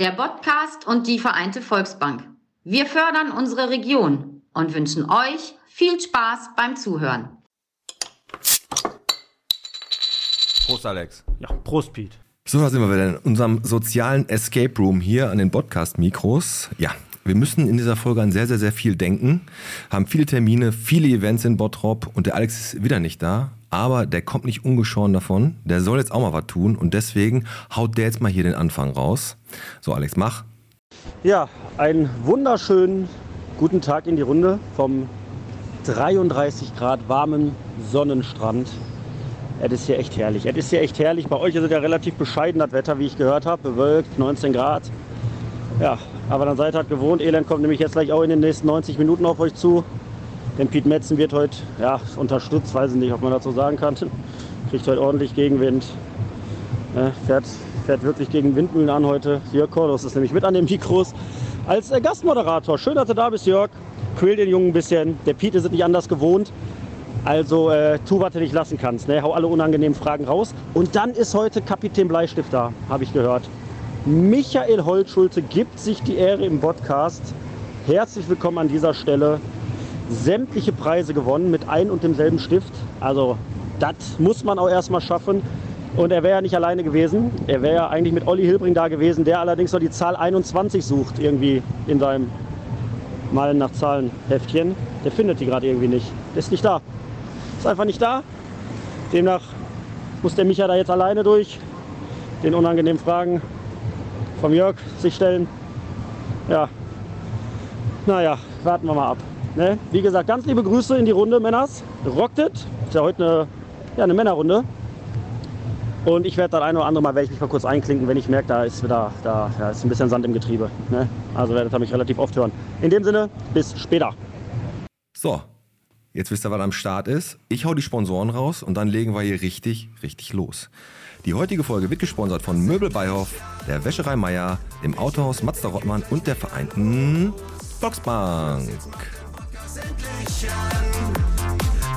der Podcast und die Vereinte Volksbank. Wir fördern unsere Region und wünschen euch viel Spaß beim Zuhören. Prost, Alex. Ja, Prost, Pete. So, da sind wir wieder in unserem sozialen Escape Room hier an den Podcast-Mikros. Ja, wir müssen in dieser Folge an sehr, sehr, sehr viel denken, haben viele Termine, viele Events in Bottrop und der Alex ist wieder nicht da, aber der kommt nicht ungeschoren davon. Der soll jetzt auch mal was tun und deswegen haut der jetzt mal hier den Anfang raus. So, Alex, mach. Ja, einen wunderschönen guten Tag in die Runde vom 33 Grad warmen Sonnenstrand. Es ist hier echt herrlich. Es ist hier echt herrlich. Bei euch ist es ja relativ bescheiden, das Wetter, wie ich gehört habe. Bewölkt, 19 Grad. Ja, aber dann seid ihr halt gewohnt. Elend kommt nämlich jetzt gleich auch in den nächsten 90 Minuten auf euch zu. Denn Piet Metzen wird heute ja, unterstützt, weiß ich nicht, ob man dazu sagen kann. Kriegt heute ordentlich Gegenwind. Ja, fährt, fährt wirklich gegen Windmühlen an heute. Jörg Kordos ist nämlich mit an den Mikros als äh, Gastmoderator. Schön, dass du da bist, Jörg. Quäl den Jungen ein bisschen. Der Piet ist es nicht anders gewohnt. Also äh, tu, was du nicht lassen kannst. Ne? Hau alle unangenehmen Fragen raus. Und dann ist heute Kapitän Bleistift da, habe ich gehört. Michael Holtschulte gibt sich die Ehre im Podcast. Herzlich willkommen an dieser Stelle. Sämtliche Preise gewonnen mit ein und demselben Stift. Also das muss man auch erstmal schaffen. Und er wäre ja nicht alleine gewesen. Er wäre ja eigentlich mit Olli Hilbring da gewesen, der allerdings noch die Zahl 21 sucht irgendwie in seinem Malen nach Zahlen Heftchen. Der findet die gerade irgendwie nicht. Der ist nicht da. Ist einfach nicht da. Demnach muss der Micha da jetzt alleine durch. Den unangenehmen Fragen vom Jörg sich stellen. Ja, naja, warten wir mal ab. Ne? Wie gesagt, ganz liebe Grüße in die Runde, Männers. Rocktet. Ist ja heute eine, ja, eine Männerrunde. Und ich werde das ein oder andere Mal, werde ich mich mal kurz einklinken, wenn ich merke, da ist wieder, da ja, ist ein bisschen Sand im Getriebe. Ne? Also werdet ihr mich relativ oft hören. In dem Sinne, bis später. So, jetzt wisst ihr, was am Start ist. Ich hau die Sponsoren raus und dann legen wir hier richtig, richtig los. Die heutige Folge wird gesponsert von Möbel Beihoff, der Wäscherei Meier, dem Autohaus Mazda Rottmann und der Vereinten Volksbank.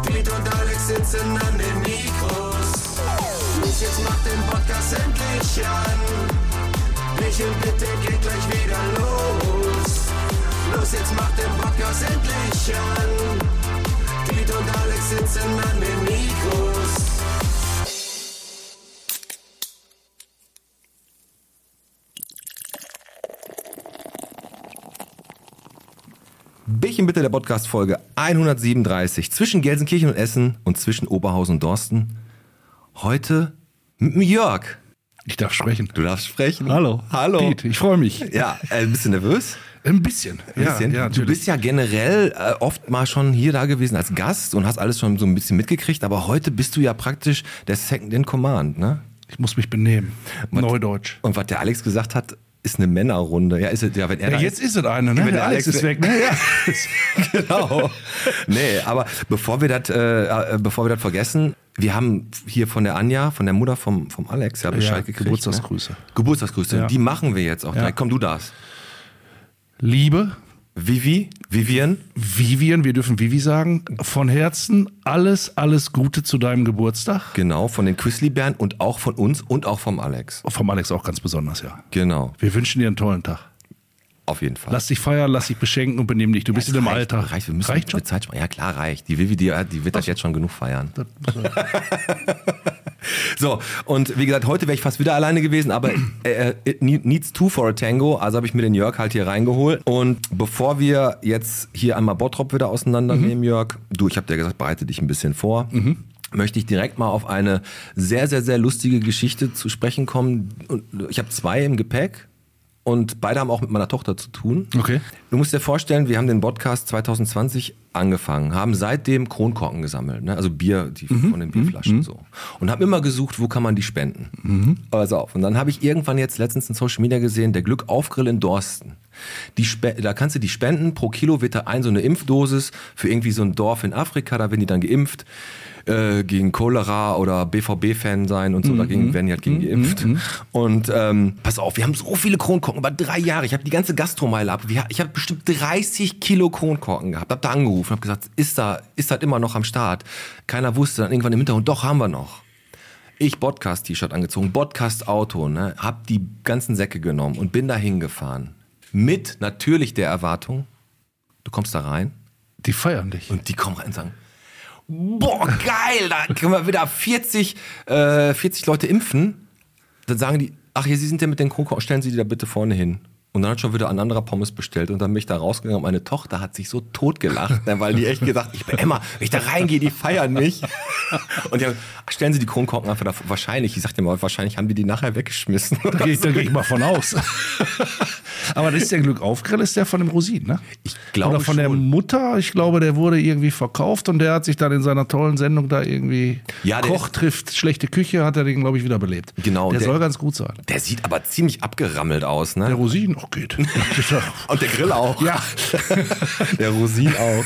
Piet und Alex sitzen an den Mikros. Los, jetzt macht den Podcast endlich an. Michel, bitte geht gleich wieder los. Los, jetzt macht den Podcast endlich an. Bierchen bitte der Podcast-Folge 137 zwischen Gelsenkirchen und Essen und zwischen Oberhausen und Dorsten. Heute mit Jörg. Ich darf sprechen. Du darfst sprechen. Hallo. Hallo. Piet, ich freue mich. Ja, äh, ein bisschen nervös. Ein bisschen. Ein bisschen. Ja, ja, du bist ja generell äh, oft mal schon hier da gewesen als Gast und hast alles schon so ein bisschen mitgekriegt, aber heute bist du ja praktisch der Second in Command, ne? Ich muss mich benehmen. Neudeutsch. Und was der Alex gesagt hat, ist eine Männerrunde. Ja, ist es, ja, wenn er Ja, jetzt ist es eine, ne? Wenn Der Alex Alex ist weg, ne? Ja. genau. Nee, aber bevor wir das, äh, äh, bevor wir das vergessen, wir haben hier von der Anja, von der Mutter vom, vom Alex, ja Bescheid Ja, gekriegt. Geburtstagsgrüße. Ne? Geburtstagsgrüße. Ja. Die machen wir jetzt auch. Komm, du darfst. Liebe Vivi, Vivian, Vivian, wir dürfen Vivi sagen, von Herzen alles, alles Gute zu deinem Geburtstag. genau, von den Quizly-Bären und auch von uns und auch vom Alex. Vom Alex auch ganz besonders, ja. Genau, Wir wünschen dir einen tollen Tag. Auf jeden Fall. Lass dich feiern, lass dich beschenken und benimm dich. Du bist in dem reicht, Alter. Reicht, wir müssen reicht schon? Zeit. Ja, klar, reicht. Die Vivi, die, die wird das jetzt schon genug feiern. So, und wie gesagt, heute wäre ich fast wieder alleine gewesen, aber äh, it needs two for a tango, also habe ich mir den Jörg halt hier reingeholt. Und bevor wir jetzt hier einmal Bottrop wieder auseinandernehmen, Jörg, du, ich habe dir gesagt, bereite dich ein bisschen vor. Möchte ich direkt mal auf eine sehr, sehr, sehr lustige Geschichte zu sprechen kommen. Und ich habe zwei im Gepäck und beide haben auch mit meiner Tochter zu tun. Okay. Du musst dir vorstellen, wir haben den Podcast 2020 angefangen, haben seitdem Kronkorken gesammelt, ne? also Bier, die von den Bierflaschen so. Und haben immer gesucht, wo kann man die spenden. Pass auf. Und dann habe ich irgendwann jetzt letztens in Social Media gesehen, der Glückaufgrill in Dorsten. Die Spe da kannst du die spenden, pro Kilo wird da ein so eine Impfdosis für irgendwie so ein Dorf in Afrika, da werden die dann geimpft äh, gegen Cholera oder BVB-Fan sein und so, dagegen werden die halt gegen geimpft. Und ähm, pass auf, wir haben so viele Kronkorken, über drei Jahre. Ich habe die ganze Gastromeile ab. Ich habe bestimmt 30 Kilo Kronkorken gehabt. Hab da angerufen, habe gesagt, ist da, ist das immer noch am Start? Keiner wusste dann irgendwann im Hintergrund, doch haben wir noch. Ich Podcast-T-Shirt angezogen, Podcast-Auto, ne? Hab die ganzen Säcke genommen und bin da hingefahren. Mit natürlich der Erwartung, du kommst da rein Die feiern dich. und die kommen rein und sagen, boah, geil, da können wir wieder 40, äh, 40 Leute impfen. Dann sagen die, ach ja, Sie sind ja mit den Kroko, stellen Sie die da bitte vorne hin. Und dann hat schon wieder ein anderer Pommes bestellt und dann bin ich da rausgegangen und meine Tochter hat sich so totgelacht, ne, weil die echt gesagt, ich bin Emma, wenn ich da reingehe, die feiern mich. Und die haben, stellen Sie die Kronkorken einfach da, wahrscheinlich, ich sagte mal, wahrscheinlich haben die die nachher weggeschmissen. Da gehe ich, da geh ich mal von aus. Aber das ist der Glück aufgrill, ist der von dem Rosin, ne? Ich glaube Oder von der schon. Mutter, ich glaube, der wurde irgendwie verkauft und der hat sich dann in seiner tollen Sendung da irgendwie Ja, der Koch ist- trifft schlechte Küche, hat er den, glaube ich, wieder belebt. Genau, Der, der- soll ganz gut sein. Der sieht aber ziemlich abgerammelt aus, ne? Der Rosin, oh geht. Und der Grill auch. ja. Der Rosin auch.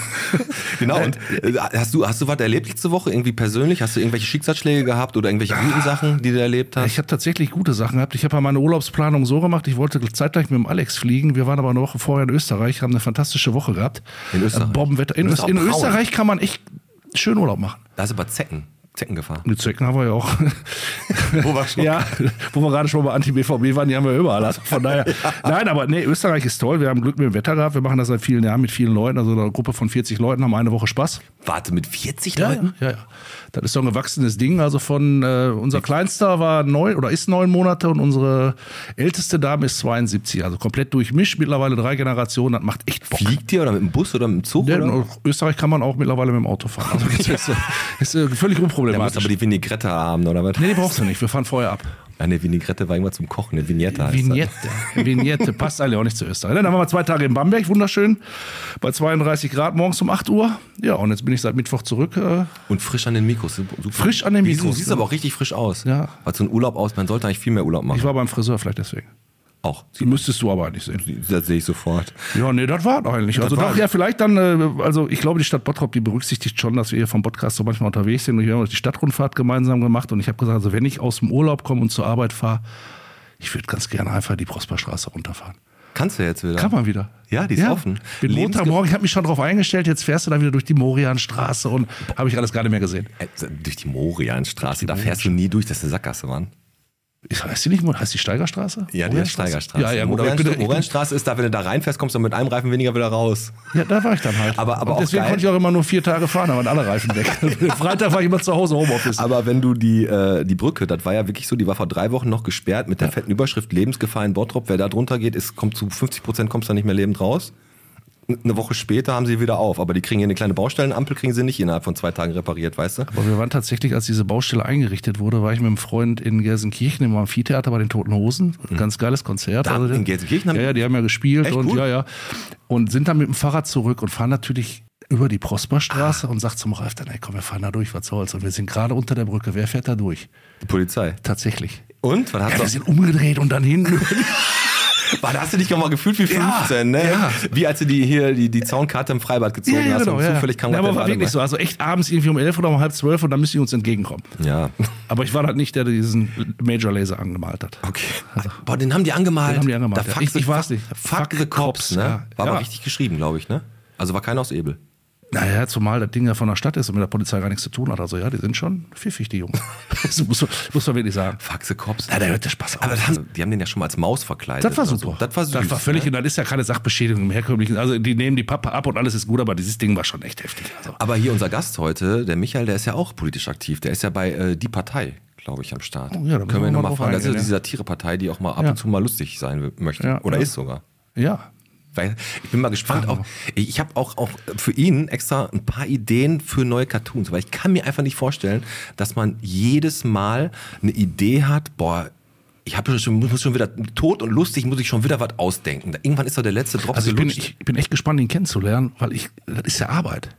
Genau. Und äh, hast du, hast du was erlebt letzte Woche? Irgendwie persönlich? Hast du irgendwelche Schicksalsschläge gehabt oder irgendwelche guten Sachen, die du erlebt hast? Ich habe tatsächlich gute Sachen gehabt. Ich habe ja meine Urlaubsplanung so gemacht, ich wollte zeitgleich mit dem Alex fliegen. Wir waren aber eine Woche vorher in Österreich, haben eine fantastische Woche gehabt. In Österreich? Bombenwetter. In, in. Österreich kann man echt schön Urlaub machen. Da ist aber Zecken. Zeckengefahr. Die Zecken haben wir ja auch. Wo wir schon- ja, wo wir gerade schon bei Anti-BVB waren, die haben wir überall. Also von daher. Nein, aber nee, Österreich ist toll. Wir haben Glück mit dem Wetter gehabt. Wir machen das seit vielen Jahren mit vielen Leuten. Also eine Gruppe von 40 Leuten haben eine Woche Spaß. Warte, mit 40 Ja, Leuten? ja, ja. Das ist doch ein gewachsenes Ding. Also von äh, unser Kleinster war neun oder ist neun Monate und unsere älteste Dame ist 72. Also komplett durchmischt. Mittlerweile drei Generationen. Das macht echt Bock. Fliegt ihr oder mit dem Bus oder mit dem Zug? Ja, in Österreich kann man auch mittlerweile mit dem Auto fahren. Also das ist, äh, ist äh, völlig Der muss unproblematisch. aber die Vinaigrette haben, oder was? nee, die brauchst du nicht. Wir fahren vorher ab. Eine Vinaigrette war irgendwas zum Kochen, eine Vignette heißt Vignette. Vignette passt eigentlich auch nicht zu Österreich. Dann waren wir zwei Tage in Bamberg, wunderschön, bei 32 Grad morgens um 8 Uhr. Ja, und jetzt bin ich seit Mittwoch zurück. Äh, das. Und frisch an den Mikros. Super. Frisch an den? Mikros, Siehst ja. aber auch richtig frisch aus. Ja. Weil so ein Urlaub aus, man sollte eigentlich viel mehr Urlaub machen. ich war beim Friseur vielleicht deswegen. Auch. Die müsstest du aber eigentlich sehen. Das sehe ich sofort. Ja, nee, das war eigentlich. Also doch, ja, vielleicht dann, äh, also ich glaube, die Stadt Bottrop, die berücksichtigt schon, dass wir hier vom Podcast so manchmal unterwegs sind. Und wir haben die Stadtrundfahrt gemeinsam gemacht. Und ich habe gesagt, also wenn ich aus dem Urlaub komme und zur Arbeit fahre, ich würde ganz gerne einfach die Prosperstraße runterfahren. Kannst du jetzt wieder? Kann man wieder. Ja, die ist offen. Bin Montagmorgen, ich habe mich schon darauf eingestellt, jetzt fährst du da wieder durch die Morianstraße und habe ich alles gar nicht mehr gesehen. Äh, durch die Morianstraße, da fährst du nie durch, das ist eine Sackgasse, Mann. Heißt die nicht, Mo- heißt die Steigerstraße? Ja, die ist Steigerstraße. Ja, ja, gut, ich Morian- bin, ist da, wenn du da reinfährst, kommst du mit einem Reifen weniger wieder raus. ja, da war ich dann halt. Aber- aber deswegen geil. konnte ich auch immer nur vier Tage fahren, da waren alle Reifen weg. Freitag war ich immer zu Hause Homeoffice. Aber wenn du die, äh, die Brücke, das war ja wirklich so, die war vor drei Wochen noch gesperrt mit der fetten Überschrift Lebensgefahr in Bottrop. Wer da drunter geht, ist, kommt zu 50 Prozent kommst da nicht mehr lebend raus. Eine Woche später haben sie wieder auf, aber die kriegen hier eine kleine Baustellenampel, kriegen sie nicht innerhalb von zwei Tagen repariert, weißt du? Aber wir waren tatsächlich, als diese Baustelle eingerichtet wurde, war ich mit einem Freund in Gelsenkirchen im Amphitheater bei den Toten Hosen. Ganz geiles Konzert. Also in Gelsenkirchen haben Ja, ja, die haben ja gespielt und cool. ja, ja. Und sind dann mit dem Fahrrad zurück und fahren natürlich über die Prosperstraße und sagt zum Ralf dann, ey komm, wir fahren da durch, was soll's. Und wir sind gerade unter der Brücke. Wer fährt da durch? die Polizei. Tatsächlich. Und? Was hast Ja, wir sind umgedreht und dann hinten. War, da hast du dich auch mal gefühlt wie Ja, 15, ne? ja. Wie als du die hier die, die Zaunkarte im Freibad gezogen hast und zufällig kam ja, aber war wirklich so. Also echt abends irgendwie um elf oder um halb zwölf und dann müssen die uns entgegenkommen. Ja. Aber ich war halt nicht der, der diesen Major Laser angemalt hat. Okay. Boah, den haben die angemalt. Den haben die angemalt, Da ja. fuck Ich- the- ich weiß nicht. Fuck, Fuck the Cops, Cops, ne? ja. War Ja. aber richtig geschrieben, glaube ich, ne? Also war keiner aus Ebel. Naja, zumal das Ding ja von der Stadt ist und mit der Polizei gar nichts zu tun hat. Also ja, die sind schon pfiffig, die Jungs. das muss, man- muss man wirklich sagen. The Cops. Ja, da hört der Spaß auf. Aber das die haben den ja schon mal als Maus verkleidet. Das war super. So. Das war süß. Das war völlig, ne? und das ist ja keine Sachbeschädigung im herkömmlichen. Also die nehmen die Pappe ab und alles ist gut, aber dieses Ding war schon echt heftig. Also. Aber hier unser Gast heute, der Michael, der ist ja auch politisch aktiv. Der ist ja bei äh, Die Partei, glaube ich, am Start. Oh ja, Können wir wir mal nochmal fragen. Das ist ja diese Satirepartei, die auch mal ab Ja. und zu mal lustig sein möchte. Ja, Oder ist sogar. Ja. Ich bin mal gespannt. Auch, ich habe auch, auch für ihn extra ein paar Ideen für neue Cartoons, weil ich kann mir einfach nicht vorstellen, dass man jedes Mal eine Idee hat, boah, ich habe schon, muss schon wieder tot und lustig, muss ich schon wieder was ausdenken. Irgendwann ist doch der letzte Drop Also ich bin, ich bin echt gespannt, ihn kennenzulernen, weil ich, das ist ja Arbeit.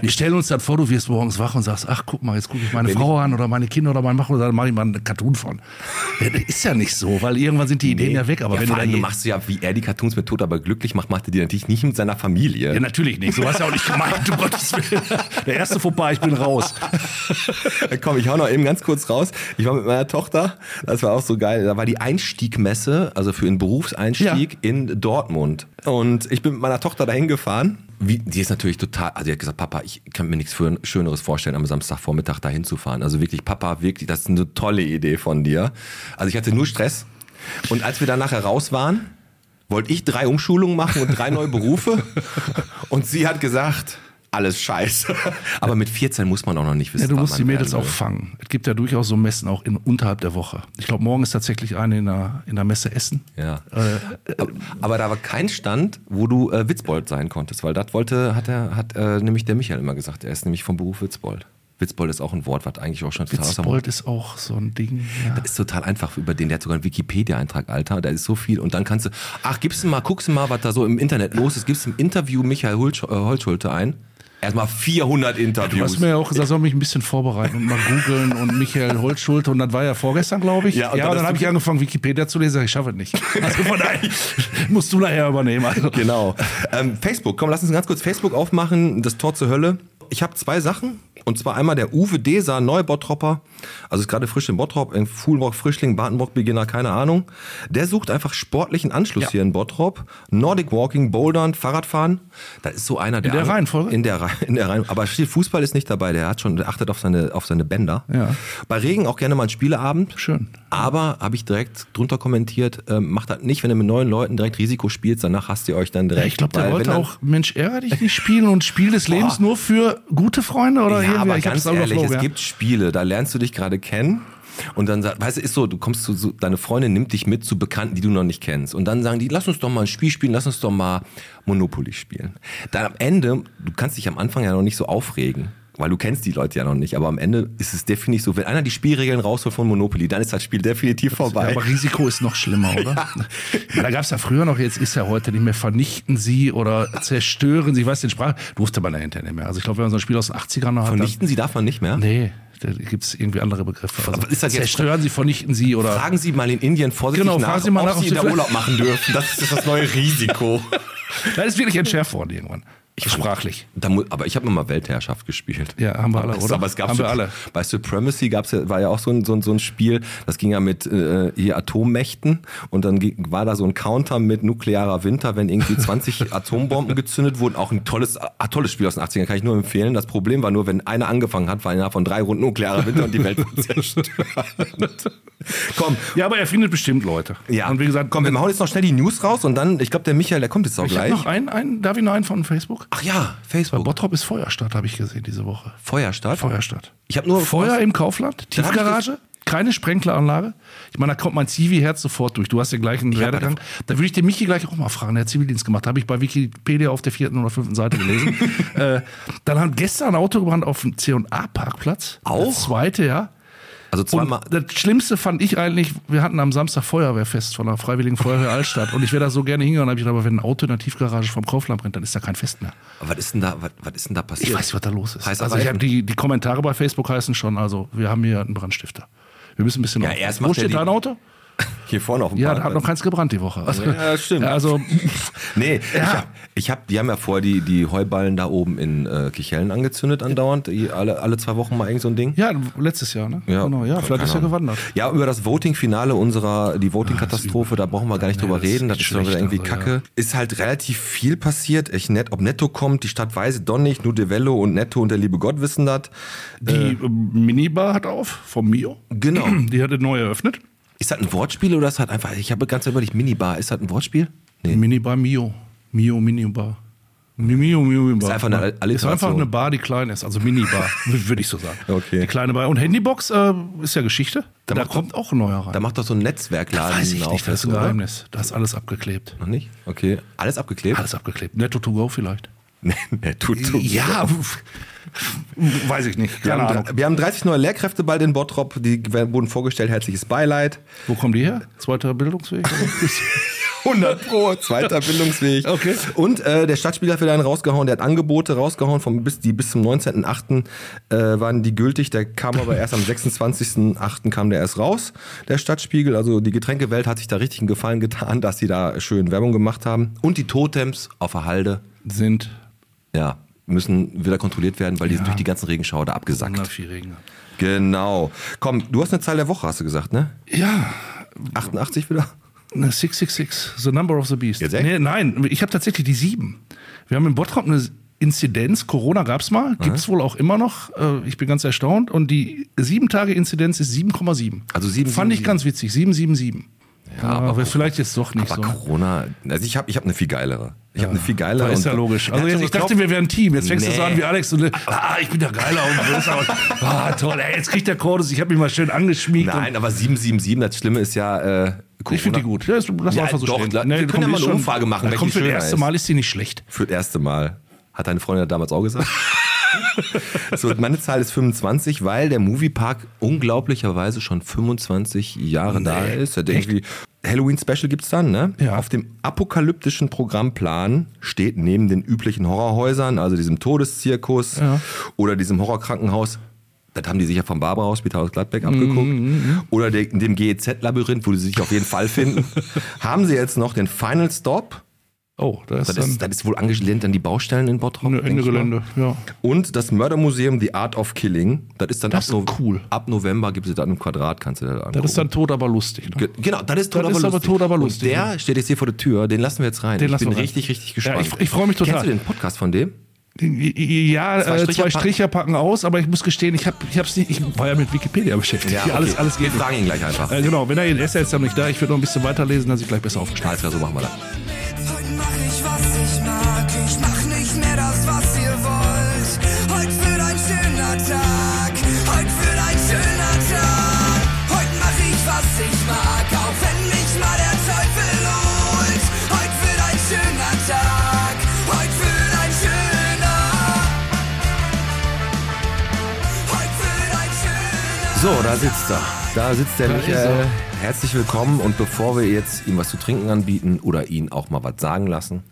Wir stellen uns dann vor, du wirst morgens wach und sagst, ach guck mal, jetzt gucke ich meine Wenn Frau an oder meine Kinder oder mein Machen, dann mache ich mal einen Cartoon von. Ja, das ist ja nicht so, weil irgendwann sind die Ideen ja weg. Aber ja, wenn vor du allem, dann du machst ja, wie er die Cartoons mit Tod aber glücklich macht, macht er die natürlich nicht mit seiner Familie. ja, natürlich nicht. So hast du ja auch nicht gemeint, um Gottes Willen. Der erste vorbei, ich bin raus. Komm, ich hau noch eben ganz kurz raus. Ich war mit meiner Tochter, das war auch so geil, da war die Einstiegmesse, also für einen Berufseinstieg in Dortmund. Und ich bin mit meiner Tochter dahin gefahren wie, die ist natürlich total, also die hat gesagt, Papa, ich kann mir nichts Schöneres vorstellen, am Samstagvormittag dahin zu fahren. Also wirklich, Papa, wirklich, das ist eine tolle Idee von dir. Also ich hatte nur Stress. Und als wir dann nachher raus waren, wollte ich drei Umschulungen machen und drei neue Berufe. Und sie hat gesagt, alles scheiße. Aber mit 14 muss man auch noch nicht wissen, Ja, du was musst man die Mädels auch fangen. Es gibt ja durchaus so Messen auch in, unterhalb der Woche. Ich glaube, morgen ist tatsächlich eine in der, in der Messe Essen. Ja. aber, aber da war kein Stand, wo du äh, Witzbold sein konntest, weil das wollte, hat er, hat äh, nämlich der Michael immer gesagt. Er ist nämlich vom Beruf Witzbold. Witzbold ist auch ein Wort, was eigentlich auch schon total Witzbold ist auch so ein Ding. Ja. Das ist total einfach über den. Der hat sogar einen Wikipedia-Eintrag, Alter. Da ist so viel. Und dann kannst du, ach, gibst du mal, guckst du mal, was da so im Internet los ist. Gibst im Interview Michael äh, Holzschulte ein. Erstmal 400 Du Interviews. hast mir ja auch gesagt, soll mich ein bisschen vorbereiten und mal googeln und Michael Holzschulte und dann war ja vorgestern, glaube ich. Ja, Ja, und und dann dann, habe du- ich angefangen, Wikipedia zu lesen. Ich schaffe es nicht. Also von daher musst du nachher übernehmen. Also. Genau. Ähm, Facebook, komm, lass uns ganz kurz Facebook aufmachen, das Tor zur Hölle. Ich habe zwei Sachen. Und zwar einmal der Uwe Deser, Neubottropper. Also ist gerade frisch in Bottrop, in Fuhlbrock, Frischling, Badenbrock, Beginner, keine Ahnung. Der sucht einfach sportlichen Anschluss Ja. hier in Bottrop. Nordic Walking, Bouldern, Fahrradfahren. Da ist so einer, der. der an- Reihenfolge? In der, in der Reihe. Aber Fußball ist nicht dabei. Der hat schon, der achtet auf seine, auf seine Bänder. Ja. Bei Regen auch gerne mal ein Spieleabend. Schön. Aber habe ich direkt drunter kommentiert, ähm, macht das nicht, wenn ihr mit neuen Leuten direkt Risiko spielt, danach hasst ihr euch dann direkt. Ja, ich glaube, der wollte auch Mensch ärger dich nicht spielen und Spiel des Lebens nur für gute Freunde oder Ja, irgendwie? aber ganz ehrlich, es ja. gibt Spiele, da lernst du dich gerade kennen. Und dann sagt, weißt du, ist so, du kommst zu, so, deine Freundin nimmt dich mit zu Bekannten, die du noch nicht kennst. Und dann sagen die, lass uns doch mal ein Spiel spielen, lass uns doch mal Monopoly spielen. Dann am Ende, du kannst dich am Anfang ja noch nicht so aufregen. Weil du kennst die Leute ja noch nicht, aber am Ende ist es definitiv so, wenn einer die Spielregeln rausholt von Monopoly, dann ist das Spiel definitiv Ja, vorbei. aber Risiko ist noch schlimmer, oder? Ja. Da gab es ja früher noch, jetzt ist ja heute nicht mehr vernichten sie oder zerstören sie, ich weiß den Sprach, durfte man ja hinterher nicht mehr. Also ich glaube, wenn man so ein Spiel aus den 80ern noch hat, dann, Vernichten sie darf man nicht mehr. nee, da gibt es irgendwie andere Begriffe. Also Aber ist das jetzt- zerstören sie, vernichten sie oder Fragen Sie mal in Indien vorsichtig Genau, nach, fragen Sie mal ob nach, ob Sie da Urlaub machen dürfen. Das ist das neue Risiko. da ist wirklich entschärft worden irgendwann. Sprachlich. Da aber ich habe mal Weltherrschaft gespielt. Ja, haben wir alle, aber, oder? Aber es gab Haben so, wir alle. Bei Supremacy gab's ja, war ja auch so ein, so, ein, so ein Spiel, das ging ja mit äh, hier Atommächten und dann war da so ein Counter mit nuklearer Winter, wenn irgendwie 20 Atombomben gezündet wurden. Auch ein tolles, ah, tolles Spiel aus den 80ern, kann ich nur empfehlen. Das Problem war nur, wenn einer angefangen hat, war innerhalb von drei Runden nuklearer Winter und die Welt war zerstört. Komm, Ja, aber er findet bestimmt Leute. ja. Und wie gesagt, komm, wir hauen jetzt noch schnell die News raus und dann, ich glaube, der Michael, der kommt jetzt auch ich gleich. noch einen, einen, darf ich noch einen von Facebook? Ach ja, Bei Facebook. Bottrop ist Feuerstadt, habe ich gesehen diese Woche. Feuerstadt. Feuerstadt. Ich habe nur Feuer im Kaufland, ich Tiefgarage, keine Sprenkleranlage. Ich meine, da kommt mein Zivi-Herz sofort durch. Du hast den gleichen hab Werdegang. Da würde ich den Michi gleich auch mal fragen. Der hat Zivildienst gemacht. Habe ich bei Wikipedia auf der vierten oder fünften Seite gelesen. äh, dann hat gestern ein Auto gebrannt auf dem C&A-Parkplatz. Auch? Das zweite, ja. Also Und zweimal. das Schlimmste fand ich eigentlich, wir hatten am Samstag Feuerwehrfest von der Freiwilligen Feuerwehr Altstadt. Und ich wäre da so gerne hingegangen, habe ich gedacht, aber wenn ein Auto in der Tiefgarage vom Kaufland brennt, dann ist da kein Fest mehr. Was ist denn da, was, was ist denn da passiert? Ich weiß nicht, was da los ist. Heißer also ich Reifen. hab die, die Kommentare bei Facebook heißen schon, also wir haben hier einen Brandstifter. Wir müssen ein bisschen Ja, erst Wo macht steht dein Auto? Hier vorne auf dem Ja, da hat noch keins gebrannt die Woche. Also, Ja, stimmt. Ja, also Nee, Ja. ich hab, ich hab, die haben ja vorher die, die Heuballen da oben in äh, Kichellen angezündet andauernd. Alle, alle zwei Wochen mal irgend so ein Ding. ja, letztes Jahr, ne? genau, ja, vielleicht ist er gewandert. Ja, über das Voting-Finale unserer, die Voting-Katastrophe, da brauchen wir gar nicht Nee, drüber das reden. Das ist schon wieder irgendwie also, ja. kacke. Ist halt relativ viel passiert. Ich net, ob Netto kommt, die Stadt Weise, Donnig, Nudevello und Netto und der liebe Gott wissen das. Die äh, Minibar hat auf, vom Mio. Genau. Die hatte neu eröffnet. Ist das ein Wortspiel oder ist das einfach, ich habe ganz überlegt, Minibar, ist das ein Wortspiel? Nee. Minibar Mio. Mio, Minibar. Mio, Mio, Mio. Ist einfach eine Ist Alliteration. einfach eine Bar, die klein ist. Also Minibar, würde ich so sagen. Okay. Die kleine Bar. Und Handybox äh, ist ja Geschichte. Da, macht kommt auch ein neuer rein. Da macht doch so ein Netzwerkladen Weiß ich nicht, das ist ein oder? Geheimnis. Da ist alles abgeklebt. Noch nicht? Okay. Alles abgeklebt? Alles abgeklebt. Netto to go vielleicht. Nee, tut, tut. Ja, weiß ich nicht. Wir haben, wir haben 30 neue Lehrkräfte bald in Bottrop, die wurden vorgestellt. Herzliches Beileid. Wo kommen die her? Zweiter Bildungsweg? 100 Pro, zweiter Bildungsweg. Okay. Und äh, der Stadtspieler hat wieder einen rausgehauen, der hat Angebote rausgehauen, vom, bis, die bis zum 19.08. Äh, waren die gültig. Der kam aber erst am 26.08. kam der erst raus, der Stadtspiegel. Also die Getränkewelt hat sich da richtig einen Gefallen getan, dass sie da schön Werbung gemacht haben. Und die Totems auf der Halde, Sind ja, müssen wieder kontrolliert werden, weil die Ja. sind durch die ganzen Regenschauer da abgesackt. 104 Regen. Genau. Komm, du hast eine Zahl der Woche, hast du gesagt, ne? Ja, 88 wieder? Ne, 666, The Number of the Beast. Jetzt echt? Nee, nein, ich habe tatsächlich die sieben. Wir haben in Bottrop eine Inzidenz, Corona gab es mal, gibt es wohl auch immer noch. Äh, Ich bin ganz erstaunt. Und die 7-Tage-Inzidenz ist 7,7. Also 7,7. Fand ich ganz witzig, 777. Ja, aber, aber- vielleicht jetzt doch nicht Aber so. Corona, also ich habe ich hab eine viel geilere. Ich habe eine viel geilere. ist ja logisch. Also jetzt, ich dachte, wir wären ein Team. Jetzt fängst du so Nee. an wie Alex und ah, ich bin der Geiler und größer. Und, ah, toll, ey, jetzt kriegt der Chorus, ich habe mich mal schön angeschmiegt. Nein, aber 777, das Schlimme ist ja. Äh, und ich finde die gut. Ja, das, lass Ja, einfach so doch, stehen. la- wir können ja mal ist eine Umfrage machen, Kommt für das erste ist. Mal ist die nicht schlecht. Für das erste Mal. Hat deine Freundin das damals auch gesagt? so, meine Zahl ist 25, weil der Moviepark unglaublicherweise schon 25 Jahre da ist. Der irgendwie Halloween-Special gibt's dann, ne? Ja. Auf dem apokalyptischen Programmplan steht neben den üblichen Horrorhäusern, also diesem Todeszirkus Ja. oder diesem Horrorkrankenhaus, das haben die sich ja vom Barbara Hospital aus Gladbeck Mhm, abgeguckt. Oder de, dem GEZ-Labyrinth, wo sie sich auf jeden Fall finden. haben sie jetzt noch den Final Stop. Oh, da ist Das dann ist, das ist wohl angelehnt an die Baustellen in Bottrop. Denk Ende. Gelände. Ja. Und das Mördermuseum The Art of Killing. Das ist dann Das ab, ist cool. ab November gibt es dann im Quadrat, kannst du das angucken. Das ist dann tot, aber lustig. Ne? Ge- Genau, das ist tot, Das aber ist aber lustig. tot, aber lustig, Und der steht jetzt hier vor der Tür, den lassen wir jetzt rein. Den ich lassen bin wir rein. richtig, richtig gespannt. ich- ich freu mich total. Kennst du den Podcast von dem? Ja, Zwei äh, Striche packen. Packen aus, aber ich muss gestehen, ich, hab, ich, hab's nicht, ich war ja mit Wikipedia beschäftigt. Alles, okay. alles Wir geht. fragen ihn gleich einfach. Äh, genau, wenn er ihn ist, er jetzt noch nicht da. Ich würde noch ein bisschen weiterlesen, dass ich gleich besser aufgestellt Alles klar, so machen wir das. Schöner Tag. Heute wird ein schöner Tag. Heute mach ich, was ich mag. Auch wenn mich mal der Teufel holt. Heute wird ein schöner Tag. Heute wird ein schöner. Heute wird ein schöner. So, da sitzt er. Da sitzt der Da Michael. er. Herzlich willkommen und bevor wir jetzt ihm was zu trinken anbieten oder ihn auch mal was sagen lassen,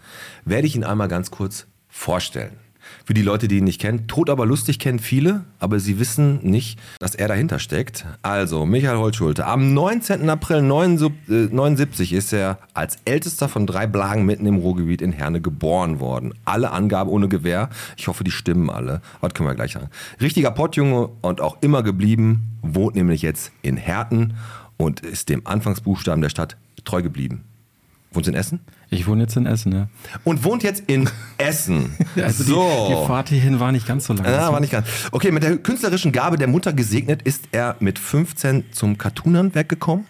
werde ich ihn einmal ganz kurz vorstellen. Für die Leute, die ihn nicht kennen, tot aber lustig kennen viele, aber sie wissen nicht, dass er dahinter steckt. Also, Michael Holtschulte. Am 19. April 79 ist er als ältester von drei Blagen mitten im Ruhrgebiet in Herne geboren worden. Alle Angaben ohne Gewähr. Ich hoffe, die stimmen alle. Was können wir gleich sagen? Richtiger Pottjunge und auch immer geblieben, wohnt nämlich jetzt in Herten und ist dem Anfangsbuchstaben der Stadt treu geblieben. Wohnt in Essen? Ich wohne jetzt in Essen, ja. Und wohnt jetzt in Essen. Also die, so. die Fahrt hierhin war nicht ganz so lang. Ja, war nicht ganz. Okay, mit der künstlerischen Gabe der Mutter gesegnet ist er mit 15 zum Cartoonhandwerk gekommen,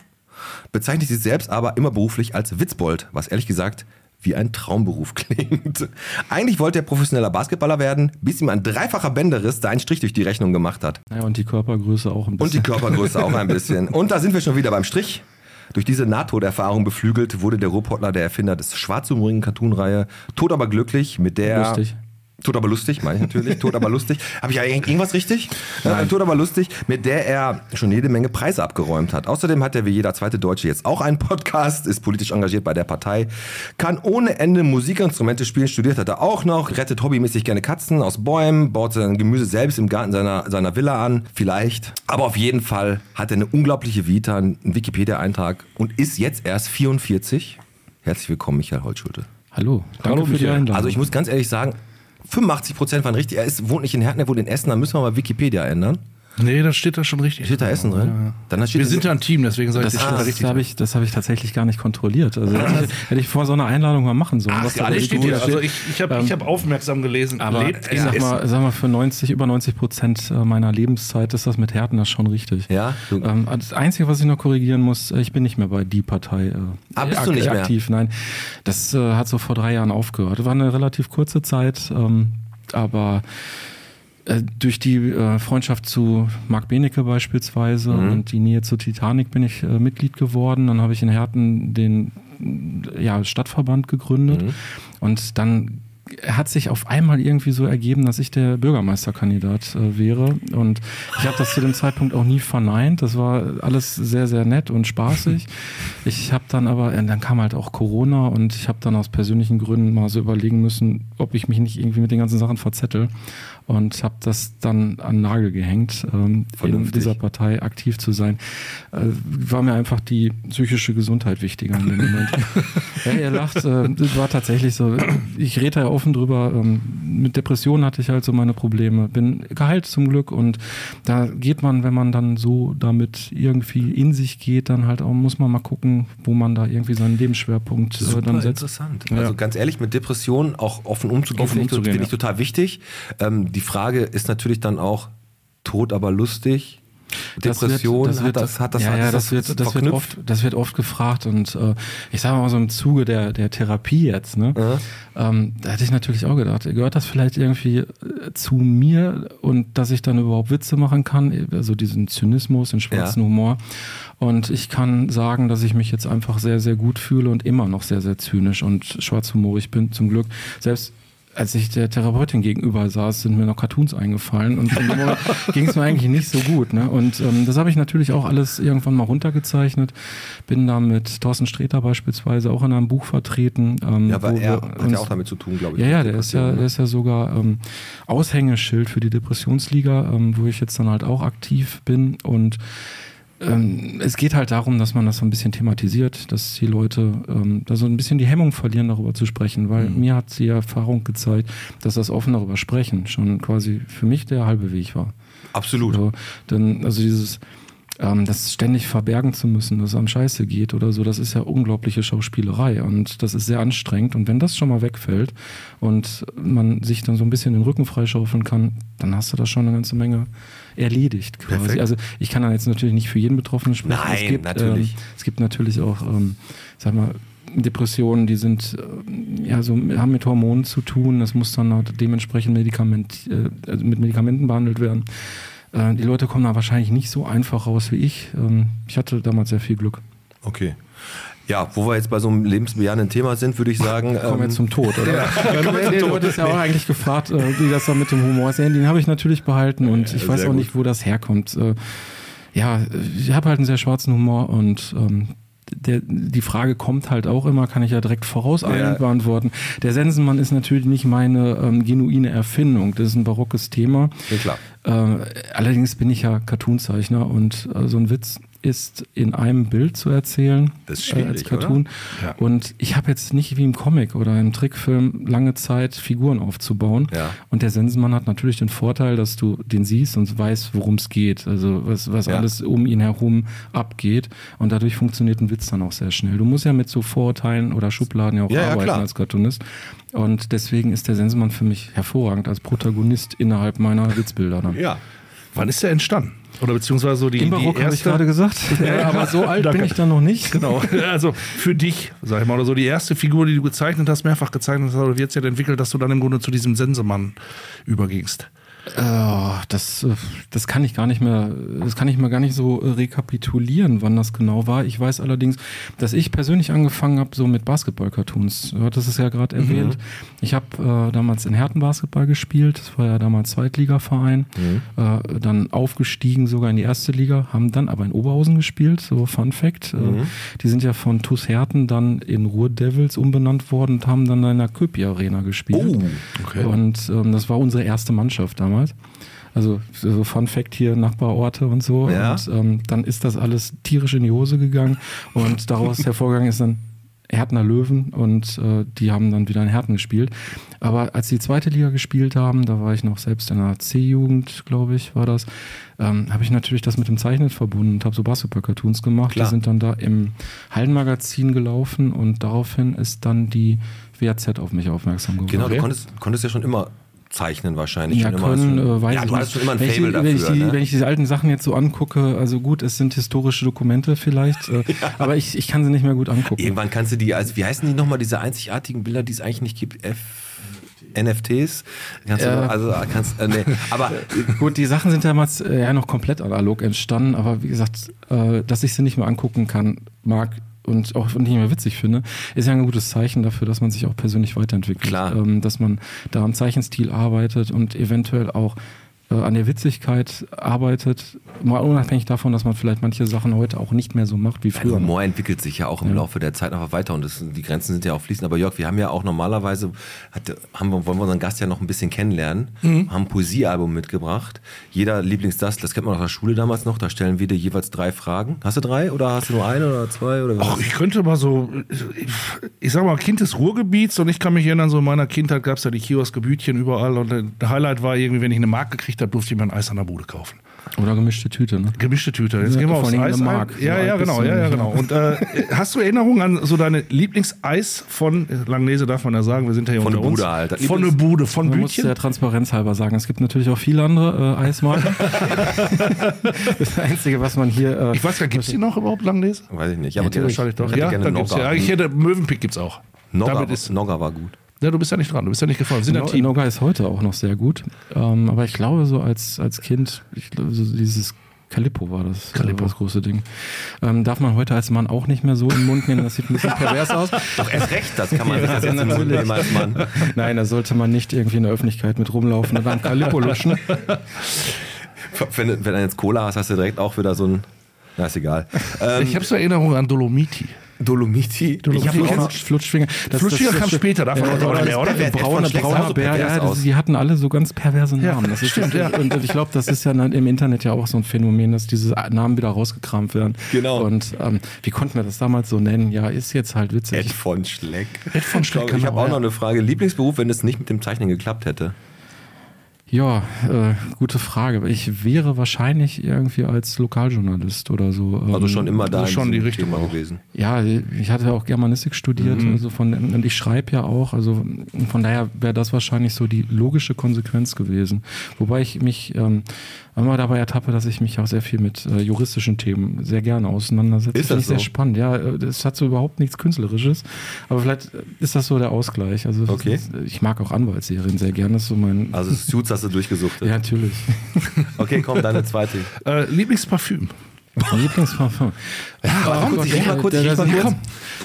bezeichnet sich selbst aber immer beruflich als Witzbold, was ehrlich gesagt wie ein Traumberuf klingt. Eigentlich wollte er professioneller Basketballer werden, bis ihm ein dreifacher Bänderriss da einen Strich durch die Rechnung gemacht hat. Ja, und die Körpergröße auch ein Und die bisschen. Körpergröße auch ein bisschen. Und da sind wir schon wieder beim Strich. Durch diese Nahtoderfahrung beflügelt wurde der Ruhrpottler der Erfinder des schwarzhumorigen Cartoon-Reihe Tot aber glücklich mit der... Lustig. Tot aber lustig, meine ich natürlich. Tot aber lustig. Habe ich ja irgend- irgendwas richtig? Ja, Tot aber lustig, mit der er schon jede Menge Preise abgeräumt hat. Außerdem hat er wie jeder zweite Deutsche jetzt auch einen Podcast, ist politisch engagiert bei der Partei, kann ohne Ende Musikinstrumente spielen, studiert hat er auch noch, rettet hobbymäßig gerne Katzen aus Bäumen, baut sein Gemüse selbst im Garten seiner, seiner Villa an, vielleicht. Aber auf jeden Fall hat er eine unglaubliche Vita, einen Wikipedia-Eintrag und ist jetzt erst 44. Herzlich willkommen, Michael Holtschulte. Hallo, danke Hallo, für die. Einladung. Also ich muss ganz ehrlich sagen, 85 Prozent waren richtig. Er ist, wohnt nicht in Herten, er wohnt in Essen. Da müssen wir mal Wikipedia ändern. Nee, das steht da schon richtig. Steht da Essen drin? Dann steht Wir sind ja ein Team, deswegen sage ich, das das steht da das richtig. habe ich, das hab ich tatsächlich gar nicht kontrolliert. Also hätte ich, hätte ich vor so einer Einladung mal machen sollen. Ach, was da alles steht hier. Also ich, ich habe ich hab aufmerksam gelesen. Aber Lebt ich sag mal, sag mal, für 90, über 90 Prozent meiner Lebenszeit ist das mit Härten das schon richtig. Ja? Ähm, das Einzige, was ich noch korrigieren muss, äh, ich bin nicht mehr bei die Partei. Äh, Ah, bist du nicht mehr? aktiv. Nein, das äh, hat so vor drei Jahren aufgehört. War eine relativ kurze Zeit, ähm, aber durch die äh, Freundschaft zu Marc Benecke beispielsweise Mhm. und die Nähe zur Titanic bin ich äh, Mitglied geworden. Dann habe ich in Herten den äh, ja, Stadtverband gegründet Mhm. und dann hat sich auf einmal irgendwie so ergeben, dass ich der Bürgermeisterkandidat äh, wäre. Und ich habe das zu dem Zeitpunkt auch nie verneint. Das war alles sehr, sehr nett und spaßig. Ich habe dann aber, äh, dann kam halt auch Corona und ich habe dann aus persönlichen Gründen mal so überlegen müssen, ob ich mich nicht irgendwie mit den ganzen Sachen verzettel. Und habe das dann an Nagel gehängt, ähm, in dieser Partei aktiv zu sein. Äh, war mir einfach die psychische Gesundheit wichtiger in dem Moment. ja, ihr lacht, äh, das war tatsächlich so. Ich rede ja offen drüber. Ähm, mit Depressionen hatte ich halt so meine Probleme. Bin geheilt zum Glück und da geht man, wenn man dann so damit irgendwie in sich geht, dann halt auch, muss man mal gucken, wo man da irgendwie seinen Lebensschwerpunkt äh, Super dann setzt. interessant. Ja. Also ganz ehrlich, mit Depressionen auch offen umzugehen, Offen finde ich, umzugehen, finde ich ja. total wichtig. Ähm, die Frage ist natürlich dann auch, tot aber lustig. Das Depression, wird- hat das, hat das, ja, ja, das, das, wird, das, oft, das wird oft gefragt und äh, ich sage mal so im Zuge der, der Therapie jetzt, ne, ähm, da hätte ich natürlich auch gedacht, gehört das vielleicht irgendwie äh, zu mir und dass ich dann überhaupt Witze machen kann, also diesen Zynismus, den schwarzen Ja. Humor und ich kann sagen, dass ich mich jetzt einfach sehr, sehr gut fühle und immer noch sehr, sehr zynisch und schwarzhumorig bin, zum Glück. Selbst als ich der Therapeutin gegenüber saß, sind mir noch Cartoons eingefallen und ging es mir eigentlich nicht so gut. Ne? Und ähm, das habe ich natürlich auch alles irgendwann mal runtergezeichnet. Bin da mit Thorsten Sträter beispielsweise auch in einem Buch vertreten. Ähm, Ja, weil wo er hat ja auch damit zu tun, glaube ich. ja, ja, der ist ja, Depressionen, der ist ja sogar ähm, Aushängeschild für die Depressionsliga, ähm, wo ich jetzt dann halt auch aktiv bin. Und ähm, es geht halt darum, dass man das so ein bisschen thematisiert, dass die Leute ähm, da so ein bisschen die Hemmung verlieren, darüber zu sprechen, weil Mhm. mir hat die Erfahrung gezeigt, dass das offen darüber sprechen schon quasi für mich der halbe Weg war. Absolut. So, dann, also dieses, ähm, das ständig verbergen zu müssen, dass es am Scheiße geht oder so, das ist ja unglaubliche Schauspielerei und das ist sehr anstrengend. Und wenn das schon mal wegfällt und man sich dann so ein bisschen den Rücken freischaufeln kann, dann hast du da schon eine ganze Menge erledigt quasi. Perfekt. Also ich kann dann jetzt natürlich nicht für jeden Betroffenen sprechen. Nein, es gibt, natürlich. Ähm, es gibt natürlich auch, ähm, sag mal, Depressionen, die sind äh, ja so haben mit Hormonen zu tun. Das muss dann auch dementsprechend Medikament, äh, also mit Medikamenten behandelt werden. Äh, die Leute kommen da wahrscheinlich nicht so einfach raus wie ich. Ähm, ich hatte damals sehr viel Glück. Okay. Ja, wo wir jetzt bei so einem lebensbejahenden Thema sind, würde ich sagen. Kommen wir ähm, zum Tod, oder? Ja, nee, du wurdest ja auch eigentlich gefragt, äh, wie das da mit dem Humor ist. Ja, den habe ich natürlich behalten und ich weiß auch gut. nicht, wo das herkommt. Äh, Ja, ich habe halt einen sehr schwarzen Humor und ähm, der, die Frage kommt halt auch immer, kann ich ja direkt vorauseilend Ja. beantworten. Der Sensenmann ist natürlich nicht meine ähm, genuine Erfindung. Das ist ein barockes Thema. Ja, klar. Äh, allerdings bin ich ja Cartoonzeichner und äh, so ein Witz ist in einem Bild zu erzählen Das ist äh, als schwierig, Cartoon. Ja. Und ich habe jetzt nicht wie im Comic oder im Trickfilm lange Zeit, Figuren aufzubauen. Ja. Und der Sensenmann hat natürlich den Vorteil, dass du den siehst und weißt, worum es geht. Also was, was Ja. alles um ihn herum abgeht. Und dadurch funktioniert ein Witz dann auch sehr schnell. Du musst ja mit so Vorurteilen oder Schubladen ja auch arbeiten als Cartoonist. Und deswegen ist der Sensenmann für mich hervorragend als Protagonist innerhalb meiner Witzbilder. Dann. Ja. Wann ist der entstanden? Oder beziehungsweise so die, Im die Barock habe ich gerade gesagt. Ja, aber so alt bin ich dann noch nicht. Genau, also für dich, sag ich mal, oder so die erste Figur, die du gezeichnet hast, mehrfach gezeichnet hast, oder wird jetzt ja entwickelt, dass du dann im Grunde zu diesem Sensemann übergingst. Äh, das, äh, das kann ich gar nicht mehr, das kann ich mir gar nicht so äh, rekapitulieren, wann das genau war. Ich weiß allerdings, dass ich persönlich angefangen habe, so mit Basketball-Cartoons. Du hattest es ja gerade erwähnt. Ich habe äh, damals in Herten Basketball gespielt. Das war ja damals Zweitligaverein. Äh, dann aufgestiegen sogar in die erste Liga, haben dann aber in Oberhausen gespielt. So Fun Fact. Äh, die sind ja von TuS Herten dann in Ruhr Devils umbenannt worden und haben dann in der Köpi Arena gespielt. Oh, okay. Und ähm, das war unsere erste Mannschaft damals. Also so Fun Fact hier, Nachbarorte und so. Ja. Und ähm, dann ist das alles tierisch in die Hose gegangen und daraus hervorgegangen ist dann Härtner Löwen und äh, die haben dann wieder in Härten gespielt. Aber als die zweite Liga gespielt haben, da war ich noch selbst in der C-Jugend, glaube ich, war das, ähm, habe ich natürlich das mit dem Zeichnen verbunden und habe so Basketball-Cartoons gemacht. Klar. Die sind dann da im Hallenmagazin gelaufen und daraufhin ist dann die WAZ auf mich aufmerksam geworden. Genau, du konntest, konntest ja schon immer zeichnen wahrscheinlich. Ja, können, immer äh, weiß ja, ich du nicht. schon immer ein wenn, Fable ich, die- wenn, ich dafür. die, ne? wenn ich diese alten Sachen jetzt so angucke, also gut, es sind historische Dokumente vielleicht, äh, aber ich, ich kann sie nicht mehr gut angucken. Irgendwann kannst du die als, wie heißen die nochmal, diese einzigartigen Bilder, die es eigentlich nicht gibt? F NFTs? Kannst du, Ja. noch- also kannst, äh, nee. Aber Gut, die Sachen sind damals äh, ja noch komplett analog entstanden, aber wie gesagt, äh, dass ich sie nicht mehr angucken kann, mag und auch nicht mehr witzig finde, ist ja ein gutes Zeichen dafür, dass man sich auch persönlich weiterentwickelt. Klar. Ähm, dass man da am Zeichenstil arbeitet und eventuell auch an der Witzigkeit arbeitet, mal unabhängig davon, dass man vielleicht manche Sachen heute auch nicht mehr so macht wie Der früher. Humor entwickelt sich ja auch im Laufe der Zeit einfach weiter und das, die Grenzen sind ja auch fließend. Aber Jörg, wir haben ja auch normalerweise, hat, haben wir, wollen wir unseren Gast ja noch ein bisschen kennenlernen, Mhm. haben ein Poesiealbum mitgebracht. Jeder Lieblingsdas, das kennt man aus der Schule damals noch, da stellen wir dir jeweils drei Fragen. Hast du drei oder hast du nur eine oder zwei? Oder was? Ach, ich könnte mal so, ich sag mal, Kind des Ruhrgebiets und ich kann mich erinnern, so in meiner Kindheit gab es ja die Kioskgebütchen überall und der Highlight war irgendwie, wenn ich eine Mark gekriegt habe, durfte ich mir ein Eis an der Bude kaufen. Oder gemischte Tüte, ne? Gemischte Tüte. Jetzt Ja, gehen wir vor aufs allem Eis. Mark. Ja, ja, genau, ja, ja, genau. Und äh, hast du Erinnerungen an so deine Lieblingseis von Langnese, darf man ja sagen, wir sind ja hier Von unter der uns. Bude halt. Von der Bude, von Man muss Bütchen. der Transparenz halber sagen, es gibt natürlich auch viele andere äh, Eismarken. das Einzige, was man hier. Äh, Ich weiß gar nicht, gibt es die noch überhaupt, Langnese? Weiß ich nicht. Ja, Aber natürlich. Wahrscheinlich doch. Ich hätte Ja, gerne dann gibt's ja. Ich hätte, Mövenpick gibt's auch. Nogga, Damit ist, Nogga war gut. Ja, du bist ja nicht dran, du bist ja nicht gefahren. Wir sind ein No- Team. Noga ist heute auch noch sehr gut. Ähm, aber ich glaube, so als, als Kind, ich so dieses Calippo war das, Calippo. Äh, das große Ding. Ähm, darf man heute als Mann auch nicht mehr so in den Mund nehmen, das sieht ein bisschen pervers aus. Doch erst recht, das kann man sich das jetzt Mund nehmen als Mann. Nein, da sollte man nicht irgendwie in der Öffentlichkeit mit rumlaufen und am Calippo luschen. Wenn, du- wenn du jetzt Cola hast, hast du direkt auch wieder so ein. Na, ist egal. Ähm, Ich habe so Erinnerungen an Dolomiti. Dolomiti. Ich habe noch noch Flutschfinger. Das- Flutschfinger das- kam später, davon auch nicht mehr, oder? der- der Braune, brauner Bär, ja, die hatten alle so ganz perverse Ja, Namen. das ist stimmt, ja. Und ich glaube, das ist ja im Internet ja auch so ein Phänomen, dass diese Namen wieder rausgekramt werden. Genau. Und ähm, wie konnten wir das damals so nennen? Ja, ist jetzt halt witzig. Ed von Schleck. Ed von Schleck, Ich, ich habe auch ja. noch eine Frage. Lieblingsberuf, wenn es nicht mit dem Zeichnen geklappt hätte? Ja, äh, gute Frage. Ich wäre wahrscheinlich irgendwie als Lokaljournalist oder so. ähm, Also schon immer da das schon die diesem Richtung Thema gewesen. Ja, ich hatte ja auch Germanistik studiert, Mhm. also von, und ich schreibe ja auch, also von daher wäre das wahrscheinlich so die logische Konsequenz gewesen. Wobei ich mich ähm, immer dabei ertappe, dass ich mich auch sehr viel mit äh, juristischen Themen sehr gerne auseinandersetze. Ist Finde das ich sehr so? spannend. Ja, äh, das hat so überhaupt nichts Künstlerisches, aber vielleicht ist das so der Ausgleich. Also das Okay. ist, ich mag auch Anwaltsserien sehr gerne. Das ist so mein. Also Suits hast du durchgesuchtet. ja, natürlich. Okay, komm, deine zweite. Äh, Lieblingsparfüm. Mein Lieblingsparfum. warum? Gott, Ich riech mal kurz, ich mal kurz.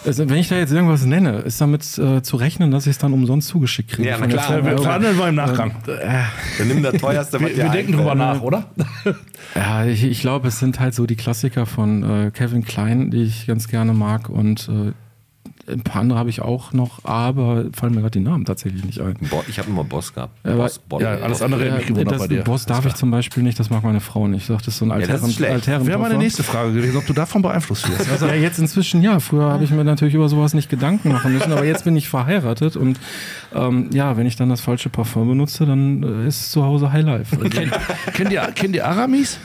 Also, wenn ich da jetzt irgendwas nenne, ist damit äh, zu rechnen, dass ich es dann umsonst zugeschickt kriege. Ja, na klar. Wir verhandeln wir im Nachgang. Dann nimm das teuerste, was wir wir denken drüber nach, oder? Ja, ich, ich glaube, es sind halt so die Klassiker von äh, Kevin Klein, die ich ganz gerne mag und äh, ein paar andere habe ich auch noch, aber fallen mir gerade die Namen tatsächlich nicht ein. Bo ich habe immer Boss gehabt. Aber- Boss, Bonn. Ja, alles andere hätte mich gewundert das bei dir. Boss darf ich zum Beispiel nicht, das mag meine Frau nicht. Ich sage, das ist so ein alteren, schlecht. alteren Wäre meine nächste Frage gewesen, ob du davon beeinflusst wirst. Also, Ja, jetzt inzwischen ja. Früher habe ich mir natürlich über sowas nicht Gedanken machen müssen, aber jetzt bin ich verheiratet und ähm, ja, wenn ich dann das falsche Parfum benutze, dann äh, ist zu Hause High Life. Also, kennt, ihr, kennt ihr Aramis?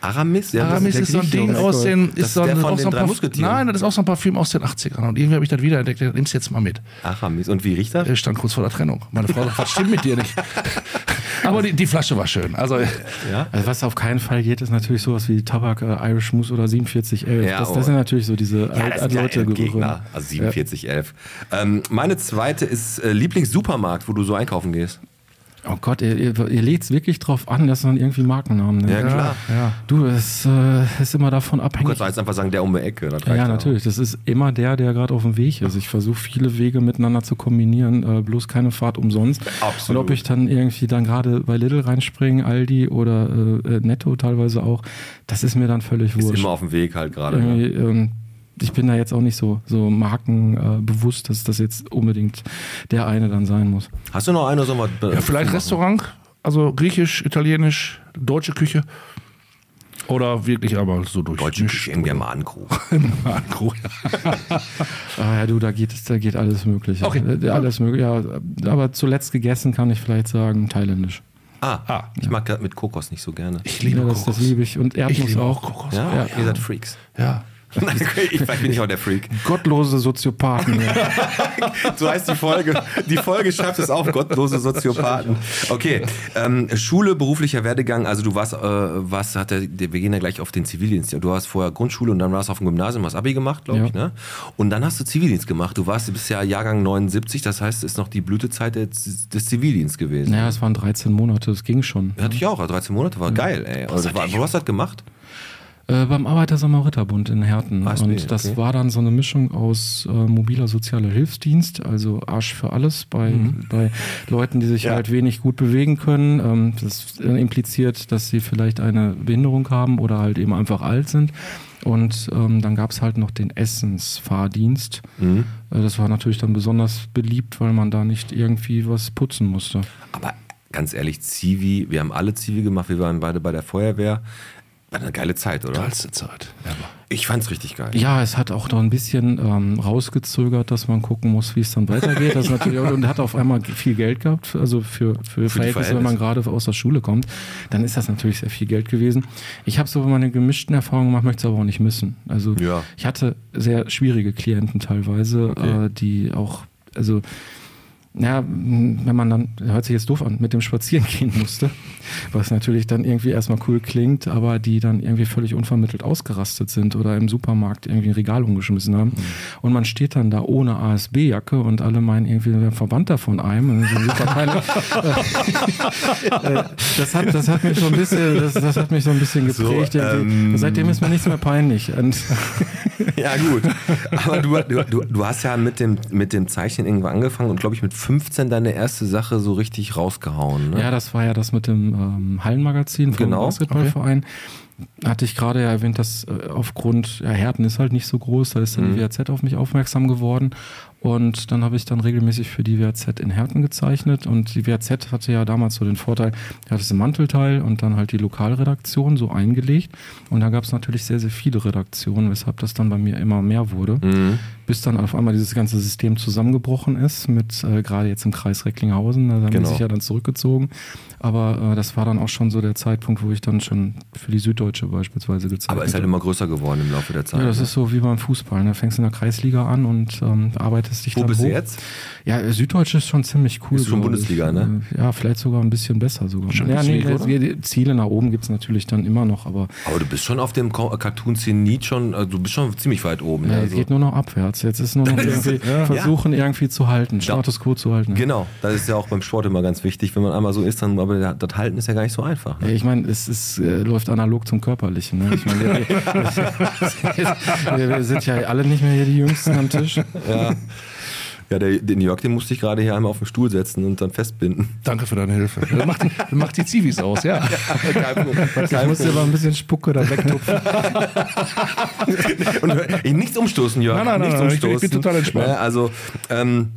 Aramis? Ja, Aramis der ist so ein Ding aus den. Ist der ein- von auch den so ein drei Musketieren. Nein, das ist auch so ein Parfüm aus den 80ern. Und irgendwie habe ich das wiederentdeckt. Nimm's jetzt mal mit. Aramis. Und wie riecht das? Er stand kurz vor der Trennung. Meine Frau sagt, was stimmt mit dir nicht? Aber die, die Flasche war schön. Also, Ja? Also was auf keinen Fall geht, ist natürlich sowas wie Tabak, äh, Irish Moose oder 4711. Ja, das, oh. das sind natürlich so diese Ja, alt, ist ja Leute Gegner. Also 4711. Ähm, meine zweite ist äh, Lieblingssupermarkt, wo du so einkaufen gehst. Oh Gott, ihr, ihr, ihr legt es wirklich drauf an, dass man irgendwie Markennamen nennt. Ja, klar. ja. Du, es äh, ist immer davon Du abhängig. kannst jetzt einfach sagen, der um die Ecke. Ja, auch. natürlich. Das ist immer der, der gerade auf dem Weg ist. Ich versuche viele Wege miteinander zu kombinieren, äh, bloß keine Fahrt umsonst. Absolut. Und ob ich dann irgendwie dann gerade bei Lidl reinspringe, Aldi oder äh, äh, Netto teilweise auch, das ist mir dann völlig Ist wurscht. immer auf dem Weg halt gerade. Ne? ähm, ich bin da jetzt auch nicht so, so markenbewusst, äh, bewusst, dass das jetzt unbedingt der eine dann sein muss. Hast du noch eine? Sollen wir, ja, vielleicht Restaurant, also griechisch, italienisch, deutsche Küche. Oder wirklich aber so durch. Deutsche Küche im Germanenkrug. Makro, ja. Ah ja, du, da geht, da geht alles Mögliche. Okay. Äh, Alles mögliche, ja. Aber zuletzt gegessen kann ich vielleicht sagen, thailändisch. Ah, Ah. ich mag das mit Kokos nicht so gerne. Ich liebe ja, das, Kokos. das liebe ich. Und Ich Erdnuss liebe auch. auch Kokos. Ja, Ja. ihr seid Freaks. Ja. Nein, ich, vielleicht bin ich auch der Freak. Gottlose Soziopathen. Ja. So heißt die Folge. Die Folge schreibt es auf, gottlose Soziopathen. Okay, ähm, Schule, beruflicher Werdegang, also du warst, äh, was hat der, wir gehen ja gleich auf den Zivildienst. Du hast vorher Grundschule und dann warst du auf dem Gymnasium, hast Abi gemacht, glaube Ja. ich, ne? Und dann hast du Zivildienst gemacht. Du warst, bist ja Jahrgang 79, das heißt, es ist noch die Blütezeit des, des Zivildiensts gewesen. naja, es waren 13 Monate, das ging schon. Hatte ich auch, also 13 Monate war geil, ey. Also, wo hast du das gemacht? Äh, beim Arbeiter-Samariter-Bund in Herten. ASB, und das okay. war dann so eine Mischung aus äh, mobiler sozialer Hilfsdienst, also Arsch für alles bei, bei Leuten, die sich Ja. halt wenig gut bewegen können. Ähm, das äh, impliziert, dass sie vielleicht eine Behinderung haben oder halt eben einfach alt sind. Und ähm, dann gab es halt noch den Essensfahrdienst. Mhm. Äh, das war natürlich dann besonders beliebt, weil man da nicht irgendwie was putzen musste. Aber ganz ehrlich, Zivi, wir haben alle Zivi gemacht, wir waren beide bei der Feuerwehr. War eine geile Zeit, oder? Geilste Zeit. ever. Ich fand's richtig geil. Ja, es hat auch noch ein bisschen ähm, rausgezögert, dass man gucken muss, wie es dann weitergeht. Das ist natürlich auch, und hat auf einmal viel Geld gehabt, also für, für, Verhältnisse, wenn man gerade aus der Schule kommt, dann ist das natürlich sehr viel Geld gewesen. Ich habe so meine gemischten Erfahrungen gemacht, möchte es aber auch nicht missen. Also Ja. ich hatte sehr schwierige Klienten teilweise, Okay. äh, die auch, also ja, wenn man dann, hört sich jetzt doof an, mit dem Spazieren gehen musste, was natürlich dann irgendwie erstmal cool klingt, aber die dann irgendwie völlig unvermittelt ausgerastet sind oder im Supermarkt irgendwie ein Regal umgeschmissen haben. Und man steht dann da ohne ASB-Jacke und alle meinen irgendwie, wir Verwandter von einem. Das hat, das hat mich so ein bisschen, das, das hat mich so ein bisschen So, geprägt. irgendwie. ähm, Seitdem ist mir nichts mehr peinlich. Ja, gut. Aber du, du, du, du hast ja mit dem, mit dem Zeichnen irgendwann angefangen und glaube ich mit 15 deine erste Sache so richtig rausgehauen. Ne? Ja, das war ja das mit dem ähm, Hallenmagazin vom Genau, Basketballverein. Hatte ich gerade ja erwähnt, dass äh, aufgrund, ja, Herten ist halt nicht so groß, da ist dann Mhm. die WAZ auf mich aufmerksam geworden. Und dann habe ich dann regelmäßig für die WAZ in Herten gezeichnet. Und die WAZ hatte ja damals so den Vorteil, da hatte es im Mantelteil und dann halt die Lokalredaktion so eingelegt. Und da gab es natürlich sehr, sehr viele Redaktionen, weshalb das dann bei mir immer mehr wurde. Mhm. Bis dann auf einmal dieses ganze System zusammengebrochen ist, mit äh, gerade jetzt im Kreis Recklinghausen. Da haben Genau. die sich ja dann zurückgezogen. Aber äh, das war dann auch schon so der Zeitpunkt, wo ich dann schon für die Süddeutsche beispielsweise gezeichnet Aber ist halt habe. immer größer geworden im Laufe der Zeit. Ja, das ne? ist so wie beim Fußball. Ne? Fängst in der Kreisliga an und ähm, arbeitest dich Wo dann bist hoch. du jetzt? Ja, Süddeutsche ist schon ziemlich cool. Ist schon Bundesliga, ich. ne? Ja, vielleicht sogar ein bisschen besser sogar. Champions ja, nee, die Ziele nach oben gibt's natürlich dann immer noch, aber Aber du bist schon auf dem Cartoon-Zenit schon, also du bist schon ziemlich weit oben. ja, ne? es also. geht nur noch abwärts. Jetzt ist nur noch irgendwie versuchen, irgendwie zu halten, Status quo zu halten. Genau, das ist ja auch beim Sport immer ganz wichtig. Wenn man einmal so ist, dann, aber das Halten ist ja gar nicht so einfach. Ja, Ne? ich meine, es ist, äh, läuft analog zum Körperlichen. Ne? Ich meine, wir, wir, wir sind ja alle nicht mehr hier die Jüngsten am Tisch. Ja. Ja, der, den Jörg, den musste ich gerade hier einmal auf den Stuhl setzen und dann festbinden. Danke für deine Hilfe. Das macht, die- das macht die Zivis aus, ja. Ich muss dir mal ein bisschen Spucke da wegtupfen. Und nichts umstoßen, Jörg. Nein, nein, nein, nichts nein, ich bin- ich umstoßen. bin total entspannt. Ne, also, ähm,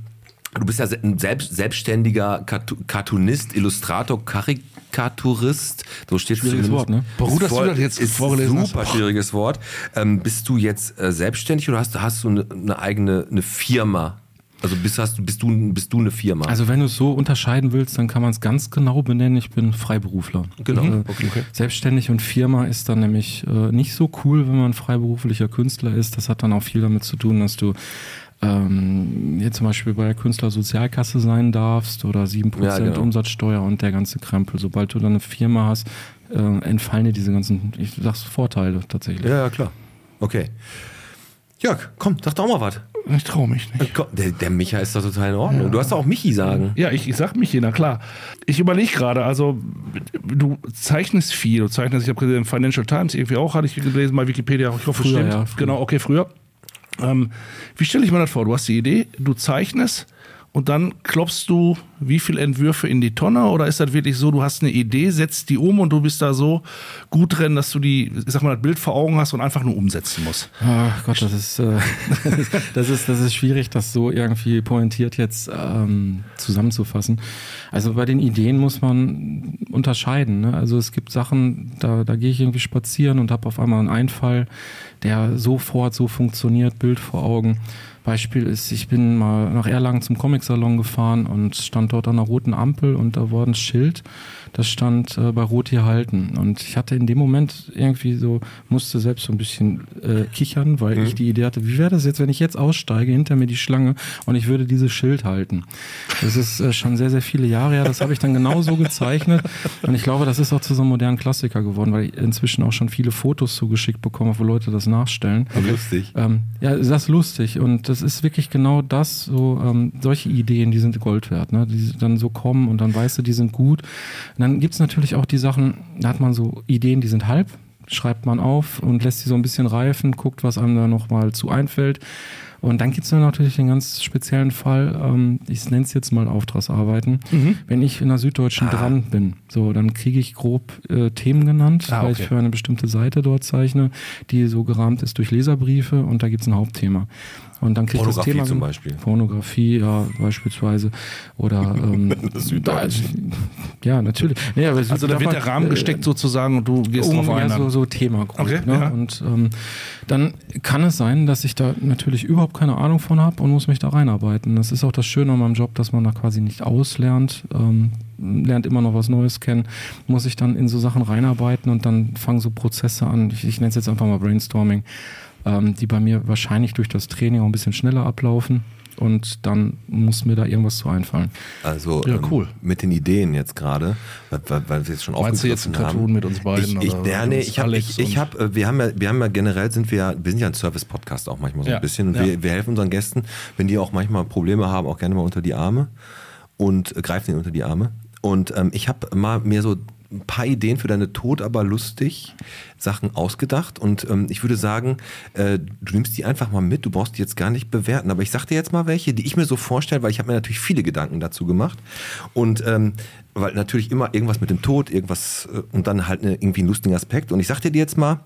du bist ja ein selbst, selbstständiger Carto- Cartoonist, Illustrator, Karikaturist. So steht Schwieriges Wort, ne? Beruht, dass du Voll- das jetzt ist vorgelesen hast. super schwieriges Wort. Ähm, bist du jetzt äh, selbstständig oder hast, hast du eine, eine eigene eine Firma? Also bist, hast, du- bist, du, bist du eine Firma? Also wenn du es so unterscheiden willst, dann kann man es ganz genau benennen. Ich bin Freiberufler. Genau. Äh, Okay, okay. Selbstständig und Firma ist dann nämlich äh, nicht so cool, wenn man freiberuflicher Künstler ist. Das hat dann auch viel damit zu tun, dass du ähm, hier zum Beispiel bei der Künstlersozialkasse sein darfst oder 7% Ja, genau. Umsatzsteuer und der ganze Krempel. Sobald du dann eine Firma hast, äh, entfallen dir diese ganzen, ich sag's Vorteile tatsächlich. ja, ja, klar. Okay. Jörg, komm, sag doch mal was. Ich traue mich nicht. Komm, Der, der Micha ist doch total in Ordnung. Du hast doch auch Michi sagen. Ja, ich, ich sag Michi, na klar. Ich überlege gerade, also du zeichnest viel, du zeichnest, ich habe gesehen, Financial Times irgendwie auch, hatte ich gelesen, bei Wikipedia, ich hoffe, Früher, stimmt. ja, früher. Genau, okay, früher. Ähm, wie stelle ich mir das vor? Du hast die Idee, du zeichnest und dann klopfst du wie viele Entwürfe in die Tonne oder ist das wirklich so, du hast eine Idee, setzt die um und du bist da so gut drin, dass du die, ich sag mal, das Bild vor Augen hast und einfach nur umsetzen musst? Ach Gott, das ist, äh, das ist, das ist schwierig, das so irgendwie pointiert jetzt ähm, zusammenzufassen. Also bei den Ideen muss man unterscheiden. Ne? Also es gibt Sachen, da, da gehe ich irgendwie spazieren und habe auf einmal einen Einfall, der sofort so funktioniert, Bild vor Augen. Beispiel ist, ich bin mal nach Erlangen zum Comic-Salon gefahren und stand dort an einer roten Ampel und da war ein Schild, das stand äh, bei Rot hier halten. Und ich hatte in dem Moment irgendwie so, musste selbst so ein bisschen äh, kichern, weil ich die Idee hatte, wie wäre das jetzt, wenn ich jetzt aussteige, hinter mir die Schlange und ich würde dieses Schild halten. Das ist äh, schon sehr, sehr viele Jahre her, das habe ich dann genau so gezeichnet. Und ich glaube, das ist auch zu so einem modernen Klassiker geworden, weil ich inzwischen auch schon viele Fotos zugeschickt bekomme, wo Leute das nachstellen. Lustig. Ähm, ja, das ist lustig und das ist wirklich genau das, so ähm, solche Ideen, die sind Gold wert, ne? die dann so kommen und dann weißt du, die sind gut. Und dann gibt's natürlich auch die Sachen, da hat man so Ideen, die sind halb schreibt man auf und lässt sie so ein bisschen reifen, guckt, was einem da nochmal zu einfällt. Und dann gibt es natürlich den ganz speziellen Fall, ähm, ich nenne es jetzt mal Auftragsarbeiten. Mhm. Wenn ich in der Süddeutschen Ah. dran bin, so, dann kriege ich grob äh, Themen genannt, Ah, weil okay. ich für eine bestimmte Seite dort zeichne, die so gerahmt ist durch Leserbriefe und da gibt es ein Hauptthema. Und dann kriege ich das Pornografie Thema zum Beispiel. Pornografie, ja, beispielsweise. Oder ähm, Süddeutschen. ja, natürlich. Nee, aber Also da wird der Rahmen äh, gesteckt sozusagen und du gehst um, drauf ein. ja, so, so Thema grob, Okay, ne? ja. Und ähm, dann kann es sein, dass ich da natürlich überhaupt keine Ahnung von habe und muss mich da reinarbeiten. Das ist auch das Schöne an meinem Job, dass man da quasi nicht auslernt, ähm, lernt immer noch was Neues kennen, muss sich dann in so Sachen reinarbeiten und dann fangen so Prozesse an. Ich, ich nenne es jetzt einfach mal Brainstorming, ähm, die bei mir wahrscheinlich durch das Training auch ein bisschen schneller ablaufen. Und dann muss mir da irgendwas zu einfallen. Also Ja, ähm, cool. mit den Ideen jetzt gerade, weil, weil, weil wir jetzt schon Meinst du jetzt ein Cartoon haben. mit uns beiden Ich, ich, oder ja, nee, ich habe, ich, ich hab, äh, wir haben ja, wir haben ja generell sind wir, ja- wir sind ja ein Service-Podcast auch manchmal so Ja, ein bisschen und ja. wir, wir helfen unseren Gästen, wenn die auch manchmal Probleme haben, auch gerne mal unter die Arme und äh, greifen ihnen unter die Arme. Und ähm, ich habe mal mir so ein paar Ideen für deine Tod aber lustig Sachen ausgedacht. Und ähm, ich würde sagen, äh, du nimmst die einfach mal mit, du brauchst die jetzt gar nicht bewerten, aber ich sag dir jetzt mal welche, die ich mir so vorstelle, weil ich habe mir natürlich viele Gedanken dazu gemacht. Und ähm, weil natürlich immer irgendwas mit dem Tod, irgendwas äh, und dann halt eine, irgendwie einen lustigen Aspekt und ich sag dir die jetzt mal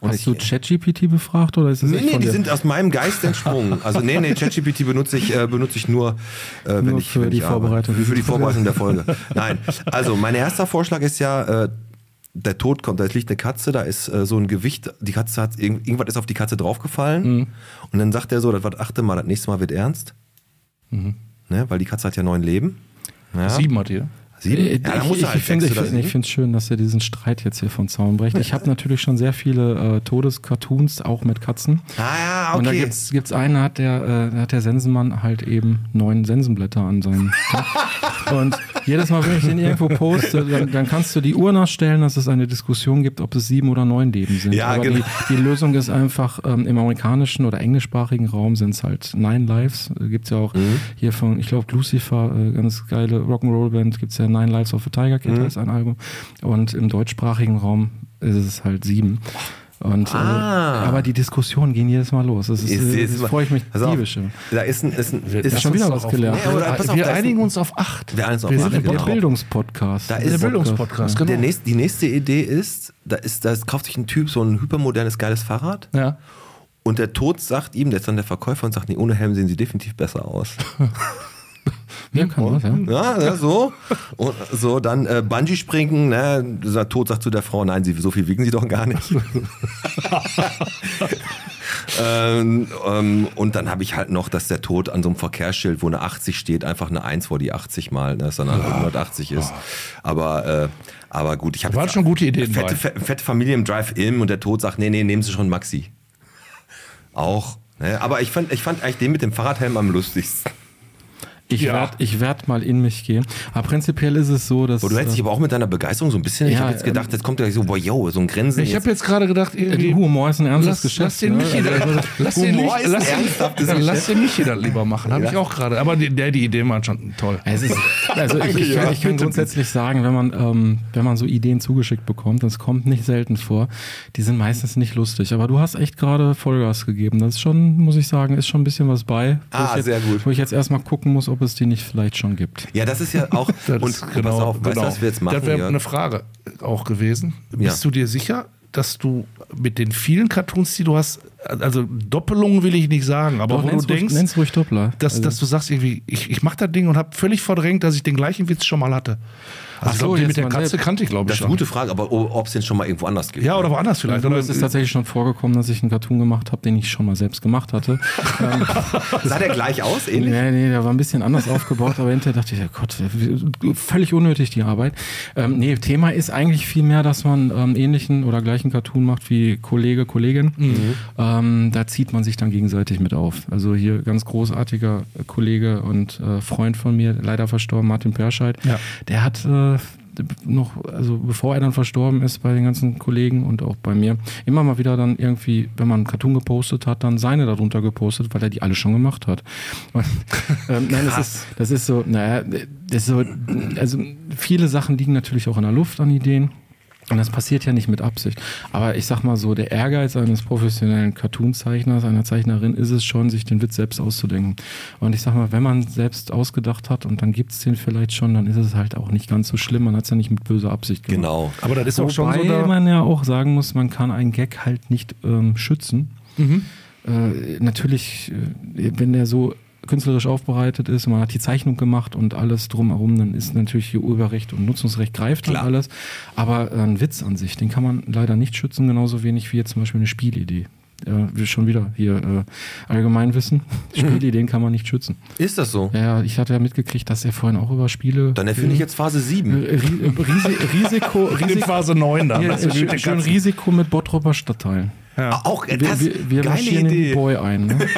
und Hast ich, du ChatGPT befragt oder ist das Nee, nee, die dir? sind aus meinem Geist entsprungen. Also nee, nee, ChatGPT benutze ich, äh, benutze ich nur, äh, wenn Nur ich für wenn die ich arbeite. Vorbereitung. Für die Vorbereitung der Folge. Nein. Also mein erster Vorschlag ist ja, äh, der Tod kommt, da liegt eine Katze, da ist äh, so ein Gewicht, die Katze hat, irgend, irgendwas ist auf die Katze draufgefallen Mhm. und dann sagt er so, das wird achte Mal, das nächste Mal wird ernst. Mhm. Ne, weil die Katze hat ja neun Leben. Ja. Sieben hat ihr. Sieben? Äh, Ja, ich muss ich, halt ich finde sechs es schön, dass er diesen Streit jetzt hier von Zaun bricht. Ich habe natürlich schon sehr viele äh, Todescartoons, auch mit Katzen. Ah ja, Und da okay. gibt's gibt's einen, da hat der, äh, da hat der Sensenmann halt eben neun Sensenblätter an seinem. und jedes Mal, wenn ich den irgendwo poste, dann, dann kannst du die Uhr nachstellen, dass es eine Diskussion gibt, ob es sieben oder neun Leben sind. Ja, Aber genau. die, die Lösung ist einfach, ähm, im amerikanischen oder englischsprachigen Raum sind es halt Nine Lives. Äh, Gibt's ja auch Mhm. hier von, ich glaube, Lucifer, äh, ganz geile Rock'n'Roll-Band, gibt's ja Nine Lives of a Tiger Kid, Mhm. heißt ein Album. Und im deutschsprachigen Raum ist es halt sieben. Und, Ah. äh, aber die Diskussionen gehen jedes Mal los. Das ist, Ist- äh, ist- das freue ich mich diebisch. Da ist ein, ist ein, ist schon wieder was gelernt. Nee, pass auf, wir einigen ein- uns auf acht. Wir auf wir acht, sind im genau. Der. Bildungspodcast. Da Der ist Bildungspodcast, Der genau. nächste, die nächste Idee ist, da ist, da kauft sich ein Typ so ein hypermodernes, geiles Fahrrad Ja. und der Tod sagt ihm, der ist dann der Verkäufer und sagt, nee, ohne Helm sehen sie definitiv besser aus. Ja, kann was, ja. Ja, ja so. Und so, dann äh, Bungee springen, ne? Der Tod sagt zu der Frau, nein, sie, so viel wiegen sie doch gar nicht. ähm, ähm, und dann habe ich halt noch, dass der Tod an so einem Verkehrsschild, wo eine 80 steht, einfach eine 1 vor die 80 mal, ne, dass dann halt 180 ist. Aber, äh, aber gut, ich habe waren schon gute Ideen fette, fette Familie im Drive-In und der Tod sagt, nee, nee, nehmen Sie schon Maxi. Auch. Ne? Aber ich fand, ich fand eigentlich den mit dem Fahrradhelm am lustigsten. Ich Ja. werde ich werd mal in mich gehen. Aber prinzipiell ist es so, dass. Boah, du hättest dich aber auch mit deiner Begeisterung so ein bisschen, ich Ja, habe jetzt gedacht, jetzt kommt ja so, boah, yo, so ein Grinsen. Ich habe jetzt. gerade gedacht, irgendwie. Humor ist ein ernstes Lass, Geschäft. lass den ne? Michi, Also, lass den Humor ist lass, ernsthaftes lass Geschäft. den Michi das lieber machen. Habe ich auch gerade. Aber der, die Idee war schon toll. Es ist, also ich, ich, kann, ich kann grundsätzlich sagen, wenn man, ähm, wenn man so Ideen zugeschickt bekommt, das kommt nicht selten vor, die sind meistens nicht lustig. Aber du hast echt gerade Vollgas gegeben. Das ist schon, muss ich sagen, ist schon ein bisschen was bei. Ah, ich jetzt, sehr gut. Wo ich jetzt erstmal gucken muss, ob es die nicht vielleicht schon gibt. Ja, das ist ja auch, Das und pass auf, weißt du, was wir jetzt machen? Das wäre eine Frage auch gewesen. Ja. Bist du dir sicher, dass du mit den vielen Cartoons, die du hast, also Doppelungen will ich nicht sagen, aber Doch, wo du ruhig- denkst, nenn's ruhig Doppler. dass, Also- dass du sagst irgendwie, ich, ich mache das Ding und habe völlig verdrängt, dass ich den gleichen Witz schon mal hatte. Also so, glaub, jetzt mit der Katze selbst. kannte ich, glaube ich, Das ist eine gute Frage, aber ob es den schon mal irgendwo anders gibt. Ja, oder woanders vielleicht. Oder es ist tatsächlich schon vorgekommen, dass ich einen Cartoon gemacht habe, den ich schon mal selbst gemacht hatte. ähm, Sah der gleich aus, ähnlich? Nee, nee, der war ein bisschen anders aufgebaut, aber hinterher dachte ich, ja Gott, völlig unnötig die Arbeit. Ähm, nee, Thema ist eigentlich viel mehr, dass man ähm, ähnlichen oder gleichen Cartoon macht wie Kollege, Kollegin. Ähm, da zieht man sich dann gegenseitig mit auf. Also hier ganz großartiger Kollege und äh, Freund von mir, leider verstorben, Martin Perscheid. Ja. Der hat äh, noch, also bevor er dann verstorben ist bei den ganzen Kollegen und auch bei mir, immer mal wieder dann irgendwie, wenn man einen Cartoon gepostet hat, dann seine darunter gepostet, weil er die alle schon gemacht hat. Und, ähm, nein, das ist, das ist so, naja, das ist so, also viele Sachen liegen natürlich auch in der Luft an Ideen. Und das passiert ja nicht mit Absicht. Aber ich sag mal so, der Ehrgeiz eines professionellen Cartoon-Zeichners, einer Zeichnerin, ist es schon, sich den Witz selbst auszudenken. Und ich sag mal, wenn man selbst ausgedacht hat und dann gibt's den vielleicht schon, dann ist es halt auch nicht ganz so schlimm. Man hat's ja nicht mit böser Absicht gemacht. Genau. Aber das ist auch schon Wobei so da, man ja auch sagen muss, man kann einen Gag halt nicht ähm, schützen. Mhm. Äh, natürlich, äh, wenn der so künstlerisch aufbereitet ist, man hat die Zeichnung gemacht und alles drumherum, dann ist natürlich hier Urheberrecht und Nutzungsrecht greift dann Klar. alles. Aber äh, ein Witz an sich, den kann man leider nicht schützen, genauso wenig wie jetzt zum Beispiel eine Spielidee. Ja, wir schon wieder hier äh, Allgemeinwissen. Spielideen kann man nicht schützen. Ist das so? Ja, ja, ich hatte ja mitgekriegt, dass er vorhin auch über Spiele. Dann erfülle ich jetzt Phase 7. Äh, äh, Risi Risiko, in Risiko, Phase 9 dann. hier, also schön. Risiko mit Bottroper Stadtteilen. Ja. Auch Wir, das, wir, wir geile marschieren Idee. den Boy ein. Ne?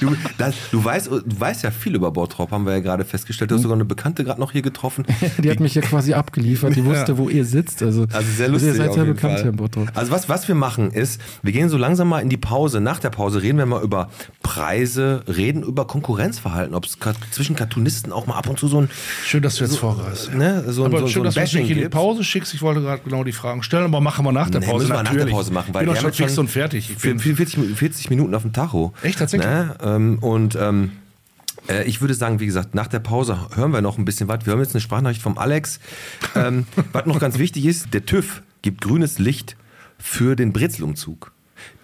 Du, das, du, weißt, du weißt ja viel über Bottrop, haben wir ja gerade festgestellt. Du hast sogar eine Bekannte gerade noch hier getroffen. Die hat mich ja quasi abgeliefert. Die wusste, wo ihr sitzt. Also, Also sehr lustig. Ihr seid ja bekannt Fall. hier in Bottrop. Also was, was wir machen ist, wir gehen so langsam mal in die Pause. Nach der Pause reden wir mal über Preise, reden über Konkurrenzverhalten, ob es zwischen Cartoonisten auch mal ab und zu so ein, Schön, dass du jetzt vorreißt. ne, so, ein- Aber so, schön, so ein dass du mich in die. Pause schickst. Ich wollte gerade genau die Fragen stellen, aber machen wir nach der Nee, Pause. natürlich. Pause machen, weil ich bin wir schon fix schon und fertig. Ich bin 40, Mi- 40 Minuten auf dem Tacho. Echt, tatsächlich? Ne? Ähm, und ähm, äh, ich würde sagen, wie gesagt, nach der Pause hören wir noch ein bisschen was. Wir haben jetzt eine Sprachnachricht vom Alex. Ähm, was noch ganz wichtig ist, der TÜV gibt grünes Licht für den Brezelumzug.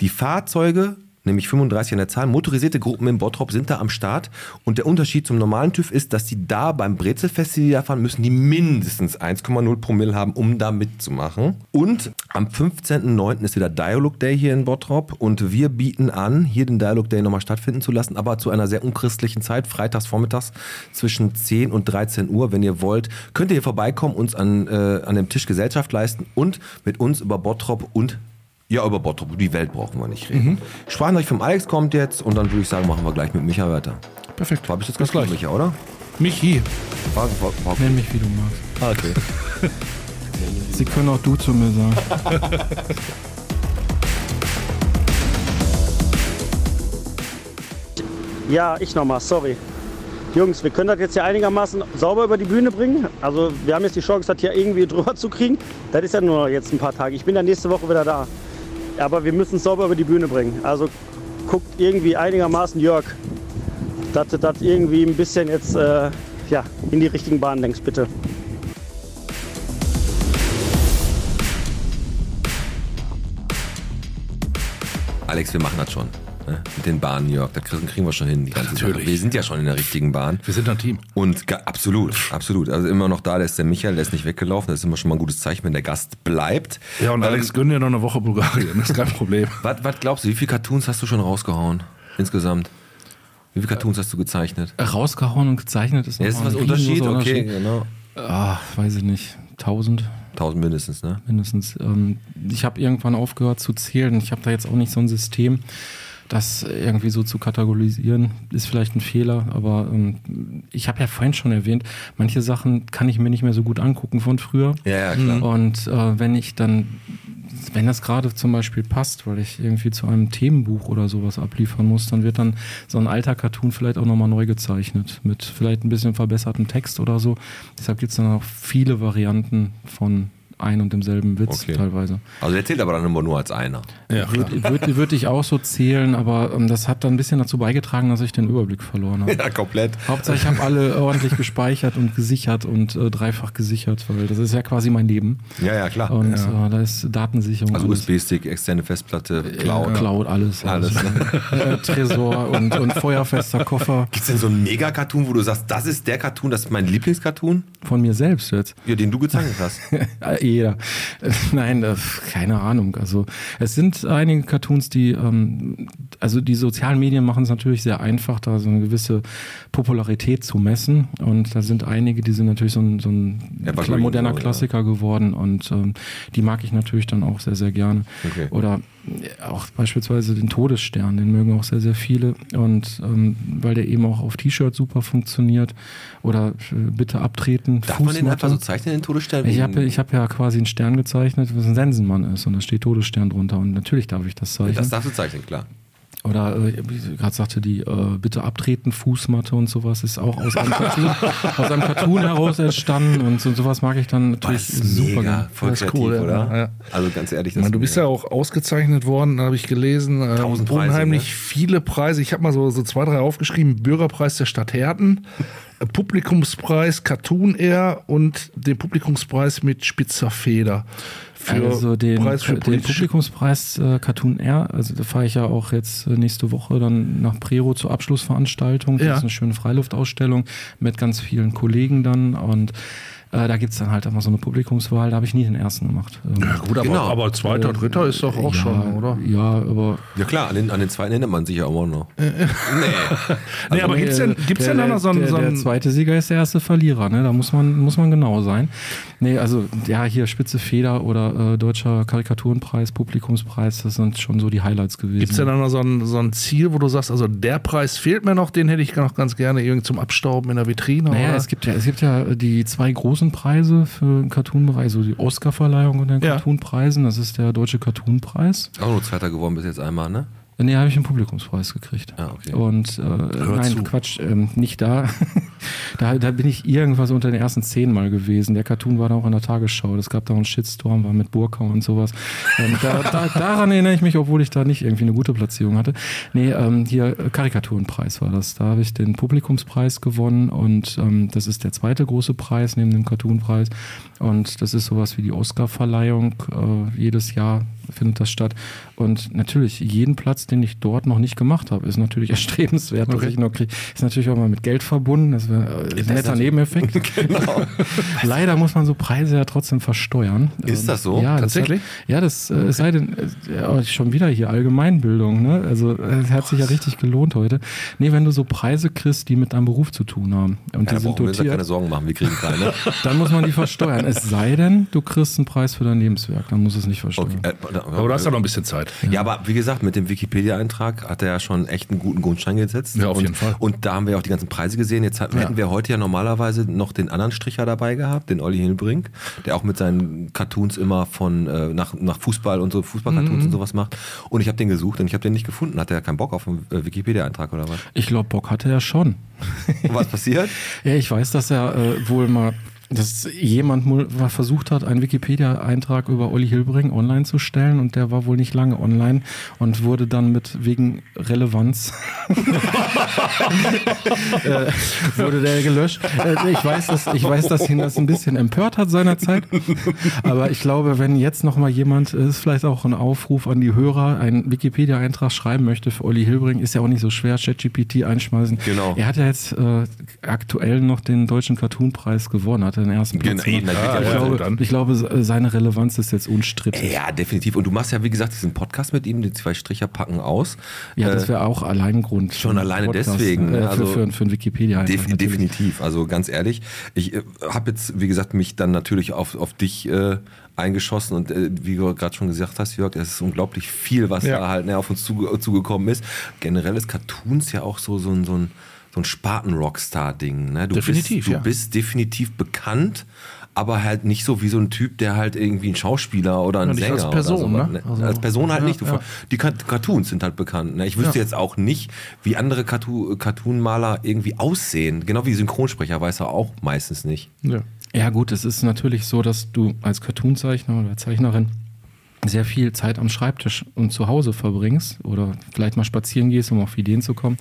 Die Fahrzeuge, nämlich 35 an der Zahl, motorisierte Gruppen in Bottrop sind da am Start. Und der Unterschied zum normalen TÜV ist, dass die da beim Brezelfestival fahren, müssen die mindestens 1,0 Promille haben, um da mitzumachen. Und am 15.09. ist wieder Dialog Day hier in Bottrop. Und wir bieten an, hier den Dialog Day nochmal stattfinden zu lassen, aber zu einer sehr unchristlichen Zeit, freitags vormittags zwischen 10 und 13 Uhr. Wenn ihr wollt, könnt ihr hier vorbeikommen, uns an, äh, an dem Tisch Gesellschaft leisten und mit uns über Bottrop und ja, über Bottrop, die Welt brauchen wir nicht reden. Sprachnachricht vom Alex kommt jetzt und dann würde ich sagen, machen wir gleich mit Micha weiter. Perfekt. War bis jetzt ganz gleich. Micha, oder? Michi. War, war, war Nenn mich, wie du magst. Ah, okay. Sie können auch du zu mir sagen. Ja, ich nochmal, sorry. Jungs, wir können das jetzt ja einigermaßen sauber über die Bühne bringen. Also wir haben jetzt die Chance, das hier irgendwie drüber zu kriegen. Das ist ja nur jetzt ein paar Tage. Ich bin ja nächste Woche wieder da. Aber wir müssen es sauber über die Bühne bringen. Also guckt irgendwie einigermaßen, Jörg, dass du das irgendwie ein bisschen jetzt äh, ja, in die richtigen Bahnen lenkst, bitte. Alex, wir machen das schon. Ne? Mit den Bahnen, Jörg, das kriegen kriegen wir schon hin. Die ganze Natürlich. Sache. Wir sind ja schon in der richtigen Bahn. Wir sind ein Team. Und absolut, absolut. Also immer noch da, da ist der Michael, der ist nicht weggelaufen. Das ist immer schon mal ein gutes Zeichen, wenn der Gast bleibt. Ja, und Ähm, Alex gönnt dir noch eine Woche Bulgarien. Das ist kein Problem. Was, was glaubst du, wie viele Cartoons hast du schon rausgehauen? Insgesamt? Wie viele Cartoons hast du gezeichnet? Rausgehauen und gezeichnet ist Ja, ist nochmal was ein Unterschied? Okay, Unterschied. genau. Ah, weiß ich nicht. Tausend Tausend mindestens, ne? mindestens. Ähm, ich habe irgendwann aufgehört zu zählen. Ich habe da jetzt auch nicht so ein System, das irgendwie so zu kategorisieren. Ist vielleicht ein Fehler, aber ähm, ich habe ja vorhin schon erwähnt, manche Sachen kann ich mir nicht mehr so gut angucken von früher. Ja, ja, klar. Und äh, wenn ich dann, wenn das gerade zum Beispiel passt, weil ich irgendwie zu einem Themenbuch oder sowas abliefern muss, dann wird dann so ein alter Cartoon vielleicht auch nochmal neu gezeichnet. Mit vielleicht ein bisschen verbessertem Text oder so. Deshalb gibt es dann auch viele Varianten von ein und demselben Witz Okay. teilweise. Also der zählt aber dann immer nur als einer. Ja. Würde würd, würd ich auch so zählen, aber ähm, das hat dann ein bisschen dazu beigetragen, dass ich den Überblick verloren habe. Ja, komplett. Hauptsache, ich habe alle ordentlich gespeichert und gesichert und äh, dreifach gesichert, weil das ist ja quasi mein Leben. Ja, ja, klar. Und äh, da ist Datensicherung. Also alles. USB-Stick, externe Festplatte, Cloud, Cloud. Cloud alles. Alles. äh, Tresor und, und feuerfester Koffer Gibt's denn so einen Mega-Cartoon, wo du sagst, das ist der Cartoon, das ist mein Lieblingscartoon? Von mir selbst jetzt. Ja, den du gezeichnet hast. Jeder. Äh, Nein, äh, keine Ahnung. Also es sind einige Cartoons, die, ähm, also die sozialen Medien machen es natürlich sehr einfach, da so eine gewisse Popularität zu messen. Und da sind einige, die sind natürlich so ein, so ein kla- moderner so, ja. Klassiker geworden und ähm, die mag ich natürlich dann auch sehr, sehr gerne. Okay. Oder auch beispielsweise den Todesstern, den mögen auch sehr, sehr viele. Und ähm, weil der eben auch auf T-Shirt super funktioniert. Oder äh, bitte abtreten. Darf man den Fußnote. einfach so zeichnen, den Todesstern? Ich habe ich hab ja quasi einen Stern gezeichnet, was ein Sensenmann ist und da steht Todesstern drunter und natürlich darf ich das zeichnen. Das darfst du zeichnen, klar. Oder äh, wie ich gerade sagte, die äh, bitte abtreten Fußmatte und sowas ist auch aus einem Cartoon, aus einem Cartoon heraus entstanden und so, sowas mag ich dann natürlich Das super gerne. voll Das ist kreativ, cool, oder? Ja. Also ganz ehrlich, Ich meine, ist du bist ja auch ausgezeichnet worden, habe ich gelesen. äh, Tausend Preise, unheimlich ne? viele Preise. Ich habe mal so, so zwei, drei aufgeschrieben. Bürgerpreis der Stadt Herten, Publikumspreis Cartoon Air und den Publikumspreis mit spitzer Feder. Für also den, Preis für den Publikumspreis äh, Cartoon Air, also da fahre ich ja auch jetzt äh, nächste Woche dann nach Prero zur Abschlussveranstaltung. Das Ja. ist eine schöne Freiluftausstellung mit ganz vielen Kollegen dann und äh, da gibt's dann halt immer so eine Publikumswahl, da habe ich nie den ersten gemacht. Ähm, Ja, gut, aber, Genau. aber zweiter, dritter ist doch auch ja, schon, oder? Ja, aber Ja klar, an den, an den zweiten erinnert man sich ja immer noch. nee. nee, aber gibt's denn, gibt's denn da noch so einen, der, so der zweite Sieger ist der erste Verlierer, ne? Da muss man, muss man genau sein. Nee, also ja, hier Spitze Feder oder äh, Deutscher Karikaturenpreis, Publikumspreis, das sind schon so die Highlights gewesen. Gibt es denn da noch so ein, so ein Ziel, wo du sagst, also der Preis fehlt mir noch, den hätte ich noch ganz gerne irgendwie zum Abstauben in der Vitrine? Naja, oder? es gibt ja, es gibt ja die zwei großen Preise für den Cartoon-Bereich, also die Oscar-Verleihung und den Ja. Cartoon-Preisen. Das ist der Deutsche Cartoon-Preis. Auch nur Zweiter geworden bis jetzt einmal, ne? Nee, habe ich einen Publikumspreis gekriegt. Ah, okay. Und äh, nein, zu. Quatsch, ähm, nicht da. da. Da bin ich irgendwas unter den ersten zehn Mal gewesen. Der Cartoon war da auch in der Tagesschau. Es gab da auch einen Shitstorm, war mit Burka und sowas. Ähm, da, da, daran erinnere ich mich, obwohl ich da nicht irgendwie eine gute Platzierung hatte. Nee, ähm, hier äh, Karikaturenpreis war das. Da habe ich den Publikumspreis gewonnen und ähm, das ist der zweite große Preis neben dem Cartoonpreis. Und das ist sowas wie die Oscar-Verleihung. Äh, jedes Jahr findet das statt. Und natürlich, jeden Platz, den ich dort noch nicht gemacht habe, ist natürlich erstrebenswert, dass ich noch kriege. Ist natürlich auch mal mit Geld verbunden. Das wäre äh, ein netter Nebeneffekt. genau. Leider muss man so Preise ja trotzdem versteuern. Ist das so? Ja, Tatsächlich? Das, ja, das äh, es sei denn, äh, ja, schon wieder hier Allgemeinbildung. Ne? Also es hat sich ja richtig gelohnt heute. Nee, wenn du so Preise kriegst, die mit deinem Beruf zu tun haben und Ja, die sind brauchen wir ja keine dotiert, Sorgen machen, wir kriegen keine. dann muss man die versteuern. Es sei denn, du kriegst einen Preis für dein Lebenswerk, dann muss es nicht versteuern. Okay. Äh, aber du hast ja noch ein bisschen Zeit. Ja, aber wie gesagt, mit dem Wikipedia-Eintrag hat er ja schon echt einen guten Grundstein gesetzt. Ja, auf und, jeden Fall. Und da haben wir auch die ganzen Preise gesehen. Jetzt hat, hätten wir heute ja normalerweise noch den anderen Stricher dabei gehabt, den Olli Hilbrink, der auch mit seinen Cartoons immer von äh, nach, nach Fußball und so Fußball-Cartoons Mhm. und sowas macht. Und ich habe den gesucht und ich habe den nicht gefunden. Hat er keinen Bock auf einen äh, Wikipedia-Eintrag oder was? Ich glaube, Bock hatte er schon. Und was passiert? Ja, ich weiß, dass er äh, wohl mal, dass jemand mal versucht hat, einen Wikipedia-Eintrag über Olli Hilbring online zu stellen und der war wohl nicht lange online und wurde dann mit wegen Relevanz äh, wurde der gelöscht. Äh, ich weiß, dass ich weiß, dass ihn das ein bisschen empört hat seinerzeit, aber ich glaube, wenn jetzt noch mal jemand, äh, ist vielleicht auch ein Aufruf an die Hörer, einen Wikipedia-Eintrag schreiben möchte für Olli Hilbring, ist ja auch nicht so schwer, ChatGPT einschmeißen. Genau. Er hat ja jetzt äh, aktuell noch den deutschen Cartoon-Preis gewonnen, hat er den ersten Platz. Genau, geht ja ich, weiter glaube, dann. ich glaube, se- seine Relevanz ist jetzt unstrittig. Ja, definitiv. Und du machst ja, wie gesagt, diesen Podcast mit ihm, die zwei Stricher packen aus. Ja, Äh, das wäre auch allein ein Grund. schon für alleine deswegen, Äh, für, Also für, für einen wikipedia Def definitiv, also ganz ehrlich. Ich äh, habe jetzt, wie gesagt, mich dann natürlich auf, auf dich äh, eingeschossen und äh, wie du gerade schon gesagt hast, Jörg, es ist unglaublich viel, was Ja. da halt ne, auf uns zuge zugekommen ist. Generell ist Cartoons ja auch so, so, ein- so ein, so ein Spaten-Rockstar-Ding. Ne? Du Definitiv, bist, du ja. bist definitiv bekannt. Aber halt nicht so wie so ein Typ, der halt irgendwie ein Schauspieler oder ein Ja, Sänger als Person, oder so, ne? Also, als Person halt ja, nicht. Du, ja. Die Cartoons sind halt bekannt. Ne? Ich wüsste Ja. jetzt auch nicht, wie andere Cartoon- Cartoon-Maler irgendwie aussehen. Genau wie Synchronsprecher weiß er auch meistens nicht. Ja. Ja, gut, es ist natürlich so, dass du als Cartoonzeichner oder Zeichnerin sehr viel Zeit am Schreibtisch und zu Hause verbringst oder vielleicht mal spazieren gehst, um auf Ideen zu kommen.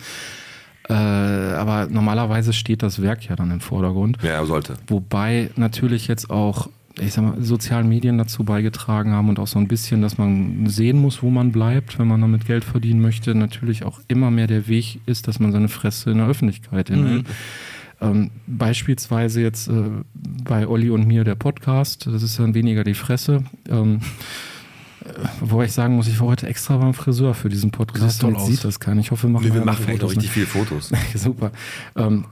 Äh, aber normalerweise steht das Werk ja dann im Vordergrund. Ja, sollte. Wobei natürlich jetzt auch, ich sag mal, sozialen Medien dazu beigetragen haben und auch so ein bisschen, dass man sehen muss, wo man bleibt, wenn man damit Geld verdienen möchte, natürlich auch immer mehr der Weg ist, dass man seine Fresse in der Öffentlichkeit hinhält. Ähm, beispielsweise jetzt äh, bei Olli und mir der Podcast, das ist dann weniger die Fresse. Ähm, äh, wobei ich sagen muss, ich war heute extra beim Friseur für diesen Podcast toll aus. sieht das nicht. Ich hoffe, wir machen, Nee, wir machen echt auch Fotos, ne? richtig viele Fotos. Super. Ähm,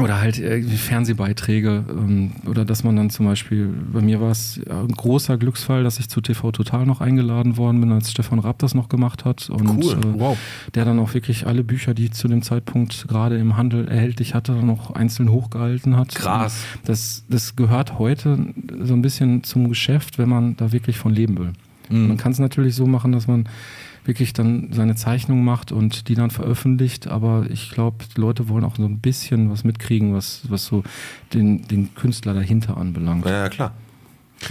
oder halt irgendwie Fernsehbeiträge ähm, oder dass man dann zum Beispiel, bei mir war es ein großer Glücksfall, dass ich zu TV Total noch eingeladen worden bin, als Stefan Raab das noch gemacht hat und Cool. äh, Wow. der dann auch wirklich alle Bücher, die ich zu dem Zeitpunkt gerade im Handel erhältlich hatte, noch einzeln hochgehalten hat. Krass. Das, das gehört heute so ein bisschen zum Geschäft, wenn man da wirklich von leben will. Man kann es natürlich so machen, dass man wirklich dann seine Zeichnung macht und die dann veröffentlicht, aber ich glaube, die Leute wollen auch so ein bisschen was mitkriegen, was, was so den, den Künstler dahinter anbelangt. Ja, ja, klar.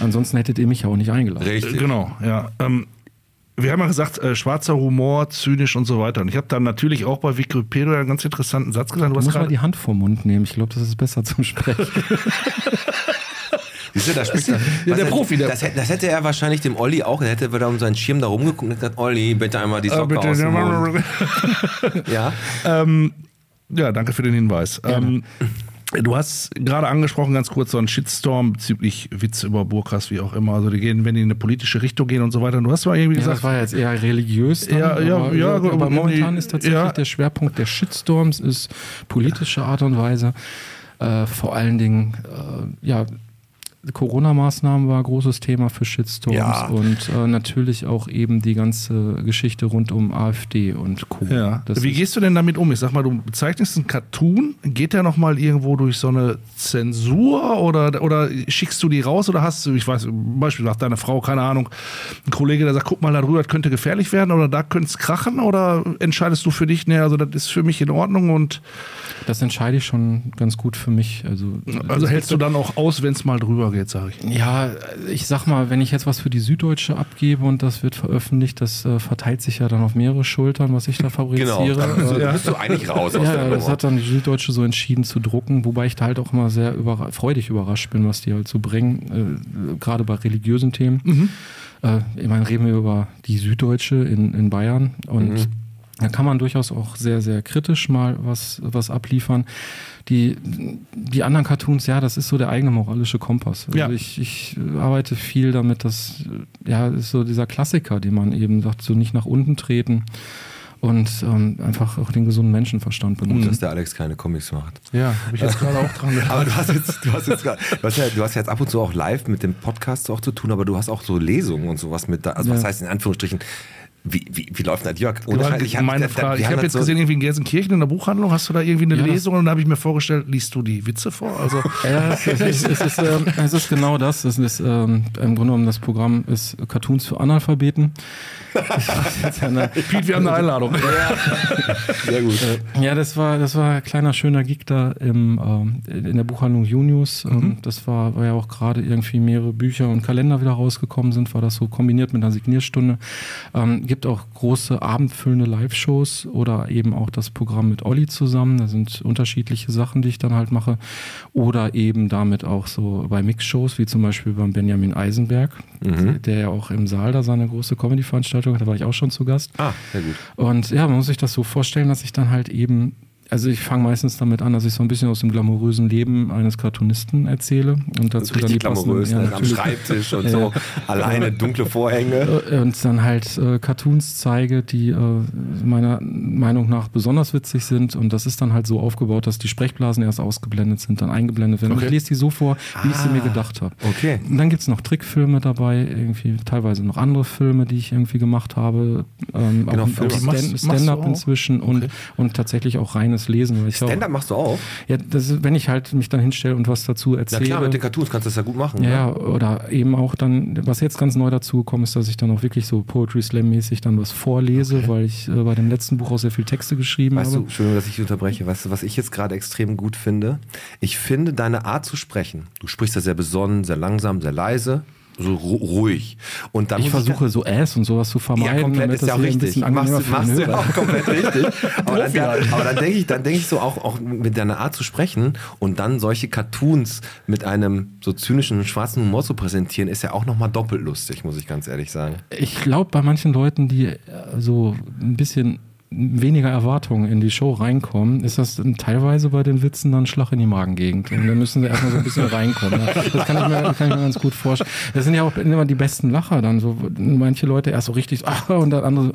Ansonsten hättet ihr mich ja auch nicht eingeladen. Richtig. Genau, ja. Ähm, wir haben ja gesagt, äh, schwarzer Humor, zynisch und so weiter. Und ich habe dann natürlich auch bei Wikipedia einen ganz interessanten Satz gesagt. Du Du musst mal gerade die Hand vom Mund nehmen. Ich glaube, das ist besser zum Sprechen. Siehst du, da spricht ja er- der er- Profi, der- das, hätte, das hätte er wahrscheinlich dem Olli auch, er hätte wieder um seinen Schirm da rumgeguckt und gesagt, Olli, bitte einmal die Äh, Socke aus dem Mund. Ja, ähm, ja, danke für den Hinweis. Ähm, du hast gerade angesprochen, ganz kurz, so einen Shitstorm bezüglich Witze über Burkas, wie auch immer. Also die gehen, wenn die in eine politische Richtung gehen und so weiter. Und du hast mal irgendwie Ja, gesagt, das war jetzt eher religiös. Dann, Ja, ja, aber, ja, aber aber momentan ist tatsächlich ja. der Schwerpunkt der Shitstorms ist politische Art und Weise. Äh, vor allen Dingen, äh, ja, Corona-Maßnahmen war ein großes Thema für Shitstorms Ja. und äh, natürlich auch eben die ganze Geschichte rund um AfD und Co. Ja. Wie gehst du denn damit um? Ich sag mal, du bezeichnest einen Cartoon, geht der nochmal irgendwo durch so eine Zensur oder, oder schickst du die raus oder hast du, ich weiß, Beispiel sagt deine Frau, keine Ahnung, ein Kollege, der sagt, guck mal da drüber, das könnte gefährlich werden oder da könnte es krachen oder entscheidest du für dich, ne, also das ist für mich in Ordnung und Das entscheide ich schon ganz gut für mich. Also, also hältst du dann auch aus, wenn es mal drüber geht, sag ich. Ja, ich sag mal, wenn ich jetzt was für die Süddeutsche abgebe und das wird veröffentlicht, das äh, verteilt sich ja dann auf mehrere Schultern, was ich da genau. fabriziere. Dann Äh, bist du eigentlich raus aus ja, der ja, das hat dann die Süddeutsche so entschieden zu drucken, wobei ich da halt auch immer sehr überra freudig überrascht bin, was die halt so bringen, äh, gerade bei religiösen Themen. Äh, ich meine, reden wir über die Süddeutsche in, in Bayern und da kann man durchaus auch sehr, sehr kritisch mal was, was abliefern. Die, die anderen Cartoons, ja, das ist so der eigene moralische Kompass. Also Ja. ich, ich arbeite viel damit, dass, ja, ist so dieser Klassiker, den man eben sagt, so nicht nach unten treten und ähm, einfach auch den gesunden Menschenverstand Gut, benutzen. dass der Alex keine Comics macht. Ja, habe ich jetzt gerade auch dran gedacht. Aber du hast jetzt, du hast jetzt, grad- du hast, ja, du hast jetzt ab und zu auch live mit dem Podcast auch zu tun, aber du hast auch so Lesungen und sowas mit da. Also was Ja. heißt in Anführungsstrichen, wie, wie, wie läuft das? Jörg, Du, ich hab- meine da- Frage, ich habe jetzt so- gesehen, irgendwie in Gelsenkirchen in der Buchhandlung, hast du da irgendwie eine Ja, Lesung und da habe ich mir vorgestellt, liest du die Witze vor? Also, Ja, es ist, es, ist, ähm, es ist genau das. Es ist ähm, im Grunde genommen das Programm ist Cartoons für Analphabeten. Piet, wir haben eine Einladung. Sehr gut. Ja, das war, das war ein kleiner schöner Gig da im, ähm, in der Buchhandlung Junius. Ähm, das war, war ja auch gerade irgendwie mehrere Bücher und Kalender wieder rausgekommen sind, war das so kombiniert mit einer Signierstunde. Ähm, gibt auch große abendfüllende Live-Shows oder eben auch das Programm mit Olli zusammen. Da sind unterschiedliche Sachen, die ich dann halt mache. Oder eben damit auch so bei Mix-Shows, wie zum Beispiel beim Benjamin Eisenberg, der ja auch im Saal da seine große Comedy-Veranstaltung hat. Da war ich auch schon zu Gast. Ah, sehr gut. Und ja, man muss sich das so vorstellen, dass ich dann halt eben, also ich fange meistens damit an, dass ich so ein bisschen aus dem glamourösen Leben eines Cartoonisten erzähle und dazu dann die Richtig glamourös, ja, ne? am. Schreibtisch und so, alleine dunkle Vorhänge. Äh, und dann halt äh, Cartoons zeige, die äh, meiner Meinung nach besonders witzig sind. Und das ist dann halt so aufgebaut, dass die Sprechblasen erst ausgeblendet sind, dann eingeblendet werden. Und Okay. ich lese die so vor, wie ich sie mir gedacht habe. Okay. Und dann gibt's noch Trickfilme dabei, irgendwie teilweise noch andere Filme, die ich irgendwie gemacht habe. Ähm, Genau, auch, auch Stand-up inzwischen und, und tatsächlich auch reines Lesen. Ich auch, Stand-up machst du auch? ja, das wenn ich halt mich dann hinstelle und was dazu Na erzähle. klar, mit den Cartoons kannst du das ja gut machen. Ja, ne? ja, oder eben auch dann, was jetzt ganz neu dazu gekommen ist, dass ich dann auch wirklich so Poetry Slam mäßig dann was vorlese, weil ich äh, bei dem letzten Buch auch sehr viel Texte geschrieben Weißt habe. du, Entschuldigung, dass ich unterbreche. Weißt du, was ich jetzt gerade extrem gut finde? Ich finde deine Art zu sprechen. Du sprichst ja sehr besonnen, sehr langsam, sehr leise, so ru ruhig. Und dann ich versuche so Ass und sowas zu vermeiden, ja, komplett damit ist ja auch richtig. Machst, du- machst du auch komplett richtig. Aber dann, dann, aber dann denke ich, dann denke ich so auch, auch mit deiner Art zu sprechen und dann solche Cartoons mit einem so zynischen schwarzen Humor zu präsentieren, ist ja auch nochmal doppelt lustig, muss ich ganz ehrlich sagen. Ich glaube, bei manchen Leuten, die äh, so ein bisschen weniger Erwartungen in die Show reinkommen, ist das teilweise bei den Witzen dann Schlag in die Magengegend. Und dann müssen sie erstmal so ein bisschen reinkommen. Das kann ich, mir, kann ich mir ganz gut vorstellen. Das sind ja auch immer die besten Lacher dann. So, manche Leute erst so richtig, ach, und dann andere,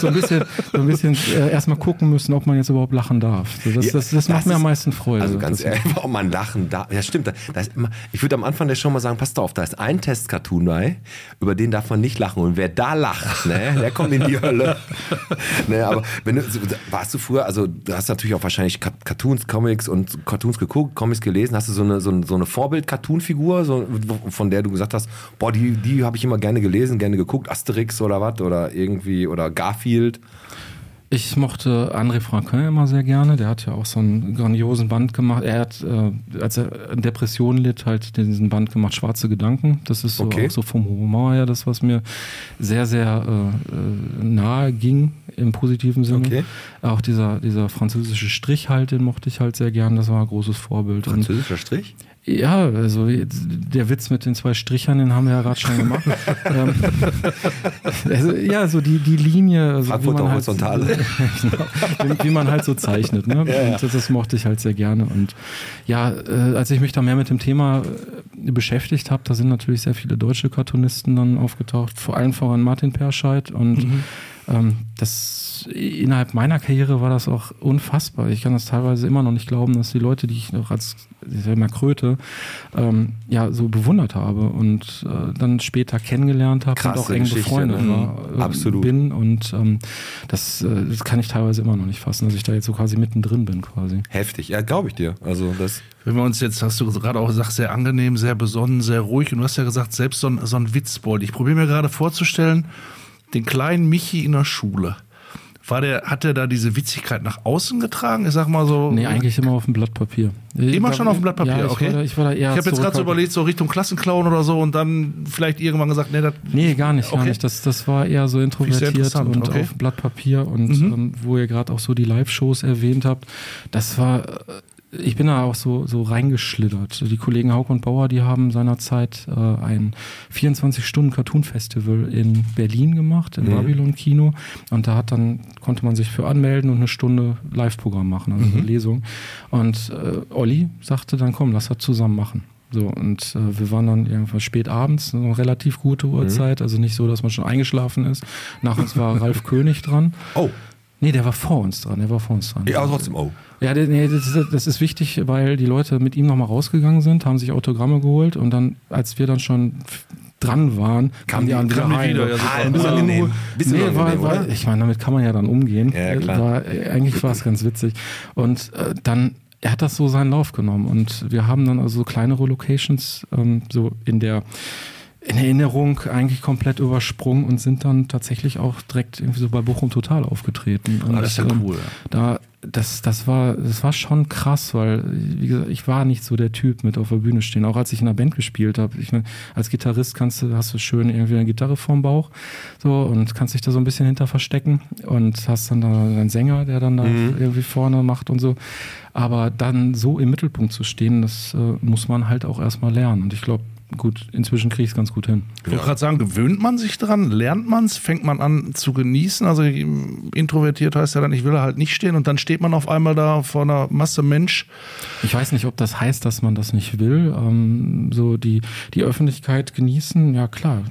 so ein bisschen, so ein bisschen äh, erstmal gucken müssen, ob man jetzt überhaupt lachen darf. So, das, Ja, das, das macht das mir am ist- meisten Freude. Also ganz ehrlich, warum man lachen darf. Ja, stimmt. Da, da immer, ich würde am Anfang der Show mal sagen, passt auf, da ist ein Test-Cartoon bei, über den darf man nicht lachen. Und wer da lacht, ne, der kommt in die Hölle. ne, aber wenn du, warst du früher, also du hast natürlich auch wahrscheinlich Car- Cartoons, Comics und Cartoons geguckt, Comics gelesen. Hast du so eine, so eine, so eine Vorbild-Cartoon-Figur, so, von der du gesagt hast, boah, die, die habe ich immer gerne gelesen, gerne geguckt, Asterix oder was, oder irgendwie, oder Garfield. Ich mochte André Franquin immer sehr gerne. Der hat ja auch so einen grandiosen Band gemacht. Er hat, äh, als er an Depressionen litt, halt diesen Band gemacht, Schwarze Gedanken. Das ist so, Okay. auch so vom Humor her das, was mir sehr, sehr äh, äh, nahe ging im positiven Sinne. Okay. Auch dieser, dieser französische Strich halt, den mochte ich halt sehr gern. Das war ein großes Vorbild. Und Französischer Strich? Ja, also der Witz mit den zwei Strichern, den haben wir ja gerade schon gemacht. ähm, also, ja, so die, die Linie, also Frankfurter halt, Horizontale. genau, wie, wie man halt so zeichnet. Ne? Und das, das mochte ich halt sehr gerne. Und ja, äh, als ich mich da mehr mit dem Thema äh, beschäftigt habe, da sind natürlich sehr viele deutsche Cartoonisten dann aufgetaucht, vor allem voran Martin Perscheid. Und ähm, das innerhalb meiner Karriere war das auch unfassbar. Ich kann das teilweise immer noch nicht glauben, dass die Leute, die ich noch als ich sag mal Kröte, ähm, ja, so bewundert habe und äh, dann später kennengelernt habe und Krasse auch eng Geschichte, befreundet ne? war, äh, Absolut. bin. Und ähm, das, äh, das kann ich teilweise immer noch nicht fassen, dass ich da jetzt so quasi mittendrin bin quasi. Heftig, ja, glaube ich dir. Also das. Wenn wir uns jetzt, hast du gerade auch gesagt, sehr angenehm, sehr besonnen, sehr ruhig. Und du hast ja gesagt, selbst so ein, so ein Witzbold. Ich probiere mir gerade vorzustellen, den kleinen Michi in der Schule. War der, hat er da diese Witzigkeit nach außen getragen? Ich sag mal so. Nee, eigentlich immer auf dem Blatt Papier. Immer schon auf dem Blatt Papier, ja, ich okay. War da, ich war da eher ich habe jetzt gerade so überlegt, so Richtung Klassenclown oder so und dann vielleicht irgendwann gesagt, nee, das. Nee, gar nicht, gar Okay. nicht. Das, das war eher so introvertiert und okay. auf Blatt Papier und ähm, wo ihr gerade auch so die Live-Shows erwähnt habt, das war, äh, ich bin da auch so, so reingeschlittert. Die Kollegen Hauk und Bauer, die haben seinerzeit äh, ein 24-Stunden-Cartoon-Festival in Berlin gemacht, im Babylon Kino. Und da hat dann, konnte man sich für anmelden und eine Stunde Live-Programm machen, also eine Lesung. Und äh, Olli sagte dann, komm, lass das zusammen machen. So, und äh, wir waren dann irgendwann spät abends, eine relativ gute Uhrzeit, also nicht so, dass man schon eingeschlafen ist. Nach uns war Ralf König dran. Oh, Nee, der war vor uns dran, der war vor uns dran. ja, aber trotzdem, oh. Ja, nee, das, ist, das ist wichtig, weil die Leute mit ihm nochmal rausgegangen sind, haben sich Autogramme geholt und dann, als wir dann schon dran waren, kamen die anderen wieder die rein. wieder, ja. Ah. Bisschen nee, war, war, ich meine, damit kann man ja dann umgehen. Ja, klar. War, äh, eigentlich war es ganz witzig. Und äh, dann, er hat das so seinen Lauf genommen und wir haben dann also so kleinere Locations ähm, so in der in Erinnerung eigentlich komplett übersprungen und sind dann tatsächlich auch direkt irgendwie so bei Bochum Total aufgetreten. Und, Ah, das ist ja ähm, cool. Da, das, das war, das war schon krass, weil, wie gesagt, ich war nicht so der Typ mit auf der Bühne stehen. Auch als ich in der Band gespielt habe. Ich meine, als Gitarrist kannst du, hast du schön irgendwie eine Gitarre vorm Bauch, so, und kannst dich da so ein bisschen hinter verstecken und hast dann da einen Sänger, der dann da irgendwie vorne macht und so. Aber dann so im Mittelpunkt zu stehen, das äh, muss man halt auch erstmal lernen. Und ich glaube, gut, inzwischen kriege ich es ganz gut hin. Ich wollte gerade sagen, gewöhnt man sich dran, lernt man es, fängt man an zu genießen. Also introvertiert heißt ja dann, ich will halt nicht stehen und dann steht man auf einmal da vor einer Masse Mensch. Ich weiß nicht, ob das heißt, dass man das nicht will. Ähm, so die, die Öffentlichkeit genießen, ja klar,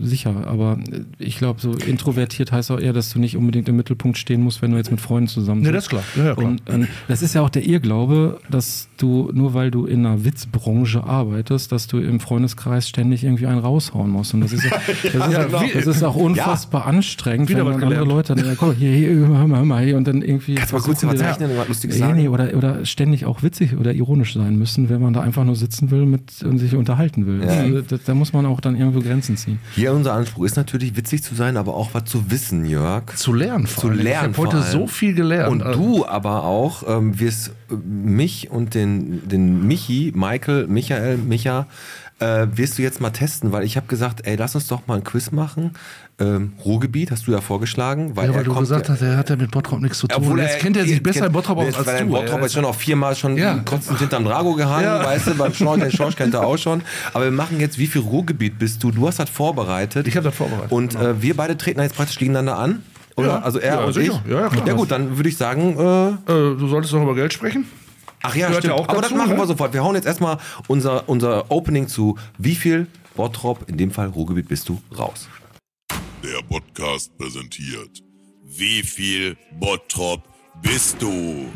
sicher. Aber ich glaube, so introvertiert heißt auch eher, dass du nicht unbedingt im Mittelpunkt stehen musst, wenn du jetzt mit Freunden zusammen Nee, sitzt. das ist klar. Ja, ja, klar. Und ähm, das ist ja auch der Irrglaube, dass du, nur weil du in einer Witzbranche arbeitest, dass du im Freundeskreis ständig irgendwie einen raushauen musst. Und das ist, ja, das ist, Ja, ja, wie- das ist auch unfassbar anstrengend, Wieder wenn dann andere. Leute dann, ja, guck, hier, hier, hör mal, hör mal, hier, und dann irgendwie. Kannst du mal kurz was zeichnen und was Lustiges sagen? nee, oder, oder ständig auch witzig oder ironisch sein müssen, wenn man da einfach nur sitzen will mit, und sich unterhalten will. Also, da, da muss man auch dann irgendwo Grenzen ziehen. Hier unser Anspruch ist natürlich witzig zu sein, aber auch was zu wissen, Jörg. Zu lernen vor Zu allem. lernen Ich habe heute allem. so viel gelernt. Und Also- du aber auch ähm, wirst äh, mich und den, den Michi, Michael, Michael, Micha, äh, wirst du jetzt mal testen, weil ich habe gesagt, ey, lass uns doch mal ein Quiz machen. Ähm, Ruhrgebiet hast du ja vorgeschlagen, weil Ja, weil du kommt gesagt hast, er hat ja mit Bottrop nichts zu tun. obwohl jetzt kennt er sich besser in Bottrop aus als du. Bottrop ist schon auch viermal schon Ja. kotzend hinterm Drago gehangen, Ja. weißt du, beim Schorsch kennt er auch schon. Aber wir machen jetzt, wie viel Ruhrgebiet bist du? Du hast das vorbereitet. Ich hab das vorbereitet, Und genau. äh, wir beide treten jetzt praktisch gegeneinander an. Oder? Ja. Also er Ja, und sicher. ich. Ja, ja, gut, dann würde ich sagen, äh, Äh, du solltest doch über Geld sprechen. Ach ja, stimmt. ja auch Aber dazu, das machen ne? wir sofort. Wir hauen jetzt erstmal unser, unser Opening zu wie viel Bottrop, in dem Fall Ruhrgebiet, bist du raus. Der Podcast präsentiert. Wie viel Bottrop bist du?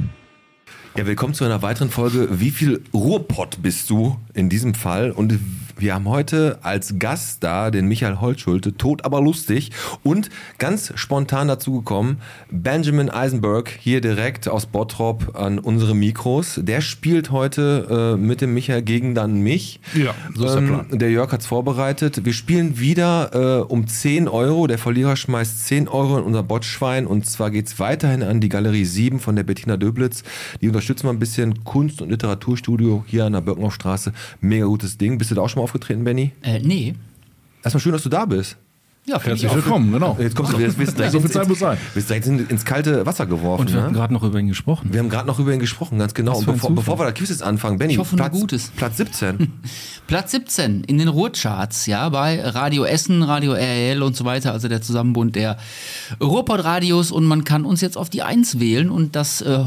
Ja, willkommen zu einer weiteren Folge. Wie viel Ruhrpott bist du in diesem Fall? Und wir haben heute als Gast da den Michael Holtschulte, tot aber lustig und ganz spontan dazugekommen, Benjamin Eisenberg, hier direkt aus Bottrop an unsere Mikros. Der spielt heute äh, mit dem Michael gegen dann mich. Ja, so ist der Plan. Der Jörg hat's vorbereitet. Wir spielen wieder äh, um 10 Euro. Der Verlierer schmeißt 10 Euro in unser Botschwein und zwar geht's weiterhin an die Galerie 7 von der Bettina Döblitz. Die unterstützen wir ein bisschen Kunst- und Literaturstudio hier an der Birkenaustraße. Mega gutes Ding. Bist du da auch schon mal aufgetreten, Benny? Äh, nee. Erstmal schön, dass du da bist. Ja, Herzlich willkommen, genau. Jetzt kommst du jetzt bist direkt So viel ins- Zeit muss sein. Bist direkt in- ins kalte Wasser geworfen. Und wir hatten ne? gerade noch über ihn gesprochen. wir haben gerade noch über ihn gesprochen, ganz genau. Und bevor, bevor wir das Quiz jetzt anfangen, Benny, Ich hoffe, nur Platz, Gutes. Platz 17. Platz 17 in den Ruhrcharts, ja, bei Radio Essen, Radio RL und so weiter, also der Zusammenbund der Ruhrpott-Radios und man kann uns jetzt auf die 1 wählen und das äh,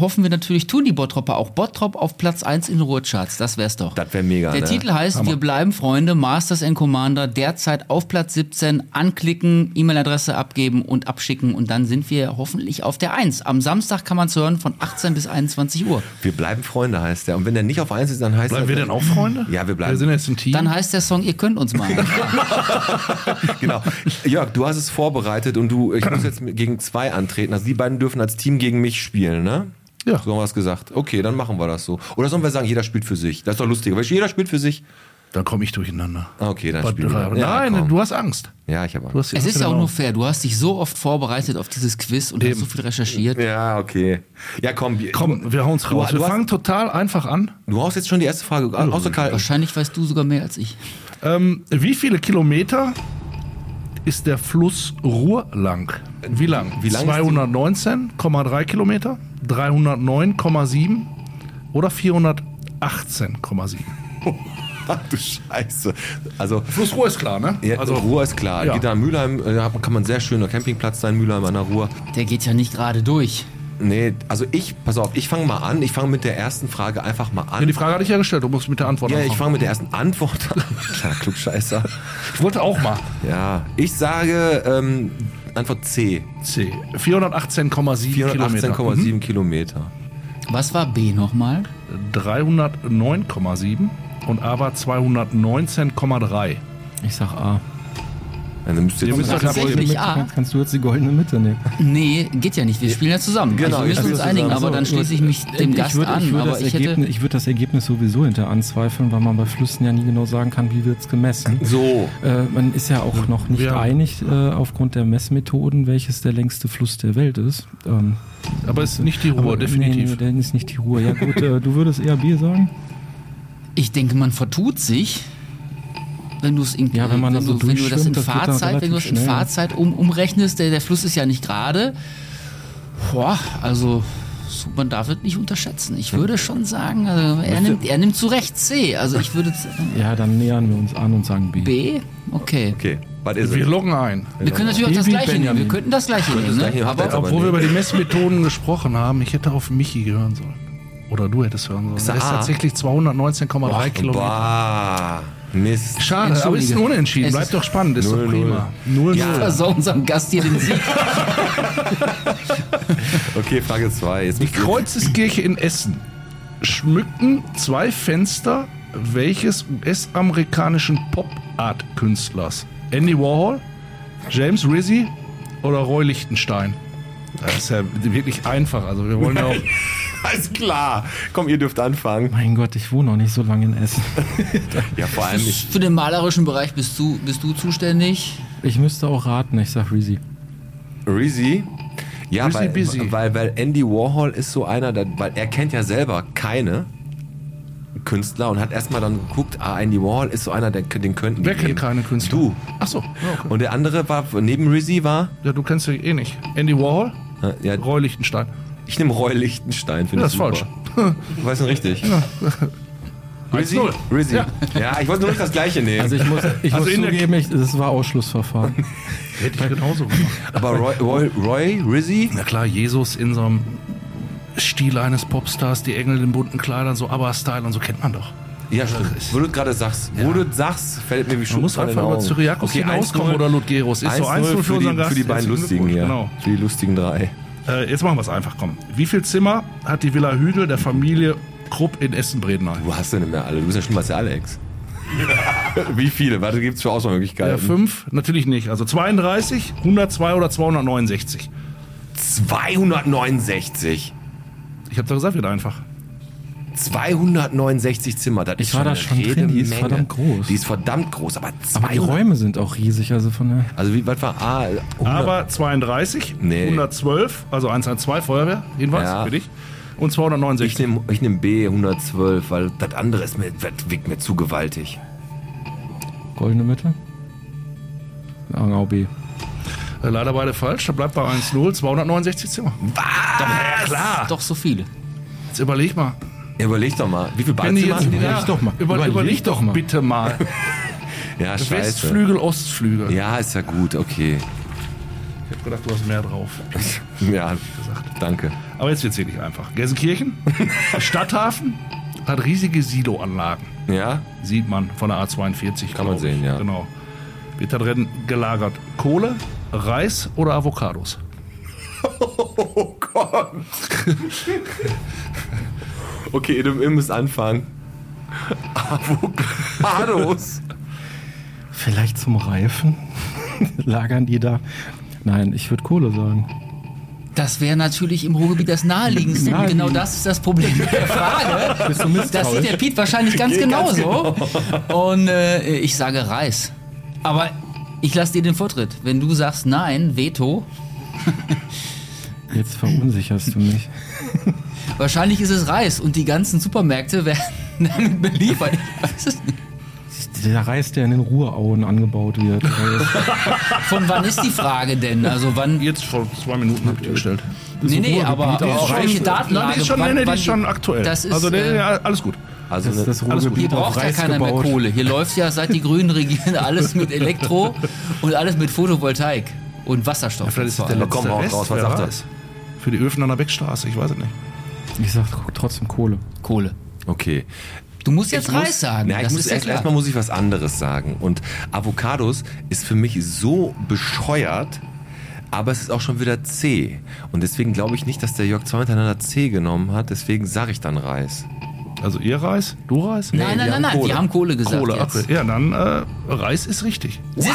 hoffen wir natürlich, tun die Bottropper auch. Bottrop auf Platz 1 in den Ruhrcharts, das wär's doch. Das wäre mega. Der ne? Titel heißt Wir bleiben Freunde, Masters and Commander, derzeit auf Platz 17, anklicken, E-Mail-Adresse abgeben und abschicken und dann sind wir hoffentlich auf der 1. Am Samstag kann man es hören von 18 bis 21 Uhr. Wir bleiben Freunde, heißt der. Und wenn der nicht auf 1 ist, dann heißt Bleiben er. wir denn auch Freunde? Ja, wir bleiben. Wir sind jetzt ein Team. Dann heißt der Song, ihr könnt uns mal. genau. Jörg, du hast es vorbereitet und du, ich muss jetzt gegen zwei antreten. Also die beiden dürfen als Team gegen mich spielen, ne? Ja. So haben wir es gesagt. Okay, dann machen wir das so. Oder sollen wir sagen, jeder spielt für sich? Das ist doch lustiger. Weil jeder spielt für sich. Dann komme ich durcheinander. Okay, dann spielen wir. Nein, komm. du hast Angst. Ja, ich habe hast die Es Angst ist ja auch nur fair. Du hast dich so oft vorbereitet auf dieses Quiz und hast Eben. so viel recherchiert. Ja, okay. Ja, komm. wir- Komm, wir hauen raus. Du, wir du, fangen hast, total einfach an. du haust jetzt schon die erste Frage. Außer Karl. Wahrscheinlich weißt du sogar mehr als ich. Ähm, wie viele Kilometer ist der Fluss Ruhr lang? Wie lang? Wie lang ist die- 219,3 Kilometer, 309,7 oder 418,7? Ach du Scheiße. Also, Fluss Ruhr ist klar, ne? ja, also Ruhr ist klar. ja. Geht da Mülheim, äh, da kann man sehr schöner Campingplatz sein, Mülheim an der Ruhr. Der geht ja nicht gerade durch. Nee, also ich, pass auf, ich fange mal an. Ich fange mit der ersten Frage einfach mal Ja, an. die Frage hatte ich ja gestellt, du musst mit der Antwort Ja, ich anfangen. fange mit der ersten Antwort an. Kleiner Klugscheißer. Ich wollte auch mal. Ja, ich sage ähm, Antwort C. C. 418,7 Kilometer. 418,7 Kilometer. Was war B nochmal? Mhm. 309,7 und A war 219,3. Ich sag A. Dann müsst ihr Ihr müsst doch Tatsächlich Mitte, A. kannst, du jetzt die goldene Mitte nehmen. Nee, geht ja nicht. Wir spielen ja zusammen. Genau, also wir müssen uns einigen, zusammen. aber dann schließe ich mich dem ich Gast würde, an. Ich würde, das ich hätte, Ergebnis, ich würde das Ergebnis sowieso hinter anzweifeln, weil man bei Flüssen ja nie genau sagen kann, wie wird es gemessen. So. Äh, man ist ja auch noch nicht Ja. einig äh, aufgrund der Messmethoden, welches der längste Fluss der Welt ist. Ähm, Aber es ist nicht die Ruhr, aber- definitiv. Nee, nee, der ist nicht die Ruhe. Ja gut, äh, du würdest eher B sagen? Ich denke, man vertut sich. Wenn du es in, Ja, wenn man da so du, wenn du das in das Fahrzeit, wenn du es in schnell. Fahrzeit um, umrechnest, der, der Fluss ist ja nicht gerade. Boah, also so, man darf es nicht unterschätzen. Ich würde schon sagen, also, er, nimmt, er nimmt zu Recht C. Also ich würde Ja, dann nähern wir uns an und sagen B. B. Okay. Okay, was ist Wir loggen ein. Wir können natürlich auch das gleiche nehmen. Benjamin. Wir könnten das gleiche nehmen. Ne? Aber Obwohl wir über die Messmethoden gesprochen haben, ich hätte auf Michi hören sollen. Oder du hättest hören sollen. Ist Er er ist tatsächlich 219,3 Kilometer. Bah, Mist. Schade, aber ist ein. Unentschieden. Es Bleibt ist- doch spannend, ist Null, doch prima. 0 ja. versau unserem Gast hier den Sieg. Okay, Frage 2. Jetzt Die Kreuzeskirche in Essen schmückten zwei Fenster welches US-amerikanischen Pop-Art-Künstlers? Andy Warhol, James Rizzi oder Roy Lichtenstein? Das ist ja wirklich einfach. Also wir wollen ja auch. Alles klar. Komm, ihr dürft anfangen. Mein Gott, ich wohne noch nicht so lange in Essen. Ja, vor allem ich. Für den malerischen Bereich bist du, bist du zuständig. Ich müsste auch raten, ich sag Reezy. Rizzy. Ja, Rizzy weil, Busy. weil, weil Andy Warhol ist so einer, der, weil er kennt ja selber keine Künstler und hat erstmal dann geguckt, ah, Andy Warhol ist so einer, der, den könnten die Wer kennt keine Künstler? Du. Achso, ja, okay. Und der andere war, neben Rizzy war, ja, du kennst ja eh nicht. Andy Warhol, äh, ja, Roy Lichtenstein. Ich nehme Roy Lichtenstein, finde Ja, ich ist super. falsch. Du weißt schon richtig. Rizzy? 1-0. Rizzy. Ja. ich wollte nur nicht das gleiche nehmen. Also ich muss, ich Also muss zugeben, ich, das war Ausschlussverfahren. Hätte ich genauso gemacht. Aber Roy, Roy, Roy Rizzy? Na klar, Jesus in so einem Stil eines Popstars, die Engel in bunten Kleidern, so ABBA-Style und so kennt man doch. Ja, stimmt. Wo du gerade sagst, wo du sagst, fällt mir wie Man Schuppen muss von den einfach über Augen. Zyriakos hinauskommen 1-0. oder Ludgeros. Ist so 1-0 1-0 für für, die, Gast. für die beiden Lustigen hier. Glückwunsch, Für die lustigen drei. Äh, jetzt machen wir es einfach, komm. Wie viel Zimmer hat die Villa Hügel der Familie Krupp in Essen-Bredeney? Du hast ja nicht mehr alle. Du bist ja schon mal der Alex. wie viele? Warte, gibt's für Äh, Auswahlmöglichkeiten? fünf? Natürlich nicht. Also 32, 102 oder 269. 269. Ich habe doch gesagt, wird einfach. 269 Zimmer. Das Ich ist war da schon drin, die ist Menge. verdammt groß. Die ist verdammt groß, aber 200. Aber die Räume sind auch riesig, also von der. Also wie was war A? 100. Aber 32, Nee. 112, also 112 Feuerwehr, jedenfalls Ja. für dich. Und ich 269. nehme ich nehm B 112, weil das andere ist mir, das wirkt mir zu gewaltig. Goldene Mitte? Angau B. Äh, Leider beide falsch, da bleibt bei 1-0, 269 Zimmer. Ja, klar. Doch so viele. Jetzt überleg mal. Überleg doch mal, wie viel jetzt, hatten die ja, da? doch mal. Über, Überleg überleg doch mal. bitte mal. Ja, scheiße. Westflügel, Ostflügel. Ja, ist ja gut, okay. Ich hab gedacht, du hast mehr drauf. Ja, danke. Aber jetzt wird's wirklich einfach. Gelsenkirchen, Stadthafen, hat riesige Siloanlagen. Ja? Sieht man von der A42. Kann man glaub ich. sehen, ja. Genau. Wird da drin gelagert Kohle, Reis oder Avocados? Oh Gott. Okay, du, ihr müsst anfangen. Avocados. Vielleicht zum Reifen? Lagern die da? Nein, ich würde Kohle sagen. Das wäre natürlich im Ruhrgebiet das naheliegendste. Und genau das ist das Problem mit der Frage. Bist du Das sieht der Piet wahrscheinlich ganz genauso. Und äh, ich sage Reis. Aber ich lasse dir den Vortritt. Wenn du sagst nein, Veto, Jetzt verunsicherst du mich. wahrscheinlich ist es Reis und die ganzen Supermärkte werden damit beliefert. Ich weiß es nicht. Der Reis, der in den Ruhrauen angebaut wird. Von wann ist die Frage denn? Also wann? Jetzt vor zwei Minuten habt ihr gestellt. Nee, nee, aber welche Datenlage? die ist schon, wann- nee, die ist schon aktuell. Das ist, also, nee, äh, alles gut. Also Das das Alles gut. Ruhrgebiet Hier braucht ja keiner mehr gebaut. Kohle. Hier läuft ja seit die Grünen regieren alles mit Elektro und alles mit Photovoltaik und Wasserstoff. Vielleicht ist das der hau Rest, raus, was sagt er? Für die Öfen an der Beckstraße, ich weiß es nicht. Ich sag trotzdem Kohle. Kohle. okay. Du musst jetzt Ich muss- Reis sagen. Na, ich muss erst, erstmal muss ich was anderes sagen. Und Avocados ist für mich so bescheuert, aber es ist auch schon wieder C. Und deswegen glaube ich nicht, dass der Jörg zwei hintereinander C genommen hat. Deswegen sage ich dann Reis. Also ihr Reis, du Reis? nein, nein, nein, nein, Kohle. wir haben Kohle gesagt Kohle, jetzt. okay. Ja, dann äh, Reis ist richtig. Siehst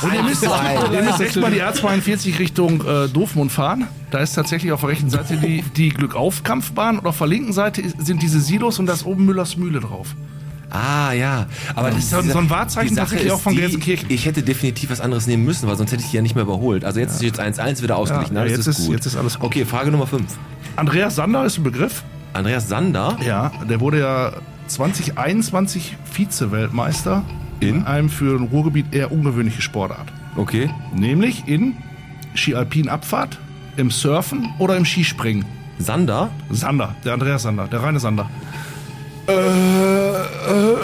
du? Und ihr müsst, ihr müsst echt mal die A42 Richtung äh, Doofmund fahren. Da ist tatsächlich auf der rechten Seite die, die Glückauf-Kampfbahn und auf der linken Seite sind diese Silos und da ist oben Müllers Mühle drauf. Ah, ja. Aber Das ist so ein- so ein Wahrzeichen die tatsächlich auch von die, Gelsenkirchen. Ich hätte definitiv was anderes nehmen müssen, weil sonst hätte ich die ja nicht mehr überholt. Also jetzt ist jetzt 1-1 wieder ausgeglichen. Ja, alles jetzt ist, jetzt ist alles gut. Okay, Frage Nummer 5. Andreas Sander ist ein Begriff. Andreas Sander. Ja, der wurde ja 2021 Vize-Weltmeister in In? einem für ein Ruhrgebiet eher ungewöhnliche Sportart. Okay. Nämlich in Ski-Alpin-Abfahrt, im Surfen oder im Skispringen. Sander. Sander, der Andreas Sander, der reine Sander. Äh, äh,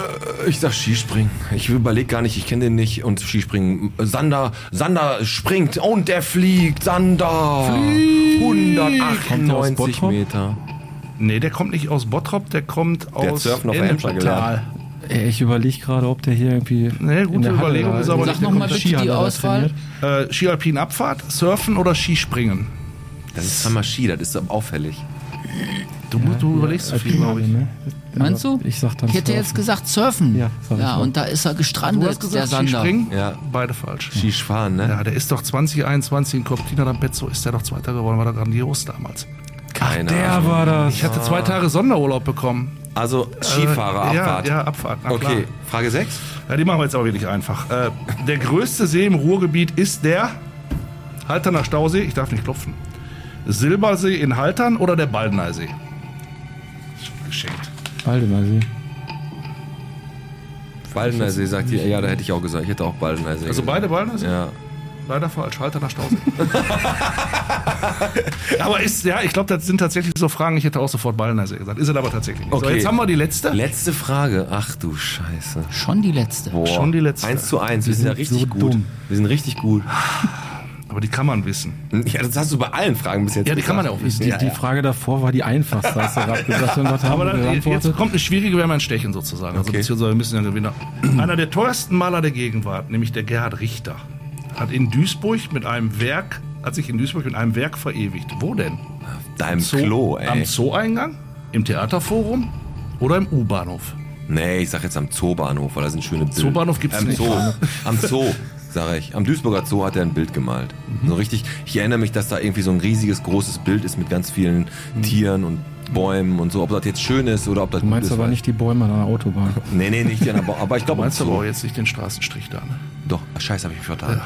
ich sag Skispringen. Ich überlege gar nicht, ich kenne den nicht. Und Skispringen. Sander, Sander springt und der fliegt. Sander. Aus 198 Bottrop? Meter. Nee, der kommt nicht aus Bottrop, der kommt Der hat aus Surfen auf der Emscher Ennepetal. Ey, Ich überlege gerade, ob der hier irgendwie. Nee, gute in der Halle Überlegung da ist aber nicht der Sag noch mal Skihalle bitte die Auswahl. Äh, Ski-Alpin-Abfahrt, Surfen oder Skispringen? Das ist zweimal Ski, das ist aber auffällig. Du, musst- du überlegst zu viel, glaube ich. Ne? Meinst du? Ich sag dann Ich hätte Surfen. jetzt gesagt Surfen. Ja, ja und da ist er Du gestrandet, hast der gesagt Sander. Skispringen? Ja. Beide falsch. Skifahren, ne? Ja, der ist doch 2021 in Cortina d'Ampezzo, ist der doch Zweiter geworden, war doch grandios damals. Keine Der Ahnung. war das. Ich hatte zwei Tage Sonderurlaub bekommen. Also Skifahrer, Äh, ja, Abfahrt. Ja, Abfahrt. na klar. Okay, Frage 6. Ja, die machen wir jetzt aber wirklich einfach. Äh, der größte See im Ruhrgebiet ist der Halterner Stausee. Ich darf nicht klopfen. Silbersee in Haltern oder der Baldener See? Geschenkt. Baldener See. Baldener See sagt ihr, ja, da hätte ich auch gesagt. Ich hätte auch Baldener See. Also gesagt. beide Baldener See? Ja. Leider falsch. Halterner Stausee. aber ist, ja, ich glaube, das sind tatsächlich so Fragen. Ich hätte auch sofort Baldener See gesagt. Ist es aber tatsächlich nicht. So, Okay. jetzt haben wir die letzte. Letzte Frage. Ach du Scheiße. Schon die letzte. Boah. Schon die letzte. 1 zu 1. Wir sind ja sind richtig so gut. dumm. Wir sind richtig gut. Aber die kann man wissen. Ja, das hast du bei allen Fragen bis jetzt Ja, die kann man ja gesagt. auch wissen. Die, die Frage davor war die einfachste, hast du gerade gesagt. Haben Aber wir dann, jetzt kommt eine schwierige, wir haben ein Stechen sozusagen. Also Okay. beziehungsweise wir müssen ja Gewinner. Einer der teuersten Maler der Gegenwart, nämlich der Gerhard Richter, hat in Duisburg mit einem Werk, hat sich in Duisburg mit einem Werk verewigt. Wo denn? Deinem Zoo- Klo, Am ey. Zoo-Eingang? Im Theaterforum? Oder im U-Bahnhof? Nee, ich sag jetzt am Zoobahnhof, weil da sind schöne Bilder. Zoobahnhof gibt's am nicht. Zoo. Am Zoo, sag ich. Am Duisburger Zoo hat er ein Bild gemalt. Mhm. So richtig, ich erinnere mich, dass da irgendwie so ein riesiges, großes Bild ist mit ganz vielen Mhm. Tieren und Bäumen und so. Ob das jetzt schön ist oder ob das Du meinst gut ist. aber weiß- nicht die Bäume an der Autobahn. Nee, nee, nicht die aber, aber ich Du glaube am meinst aber auch jetzt nicht den Straßenstrich da, ne? Doch, ach, scheiße, habe ich mich vertan.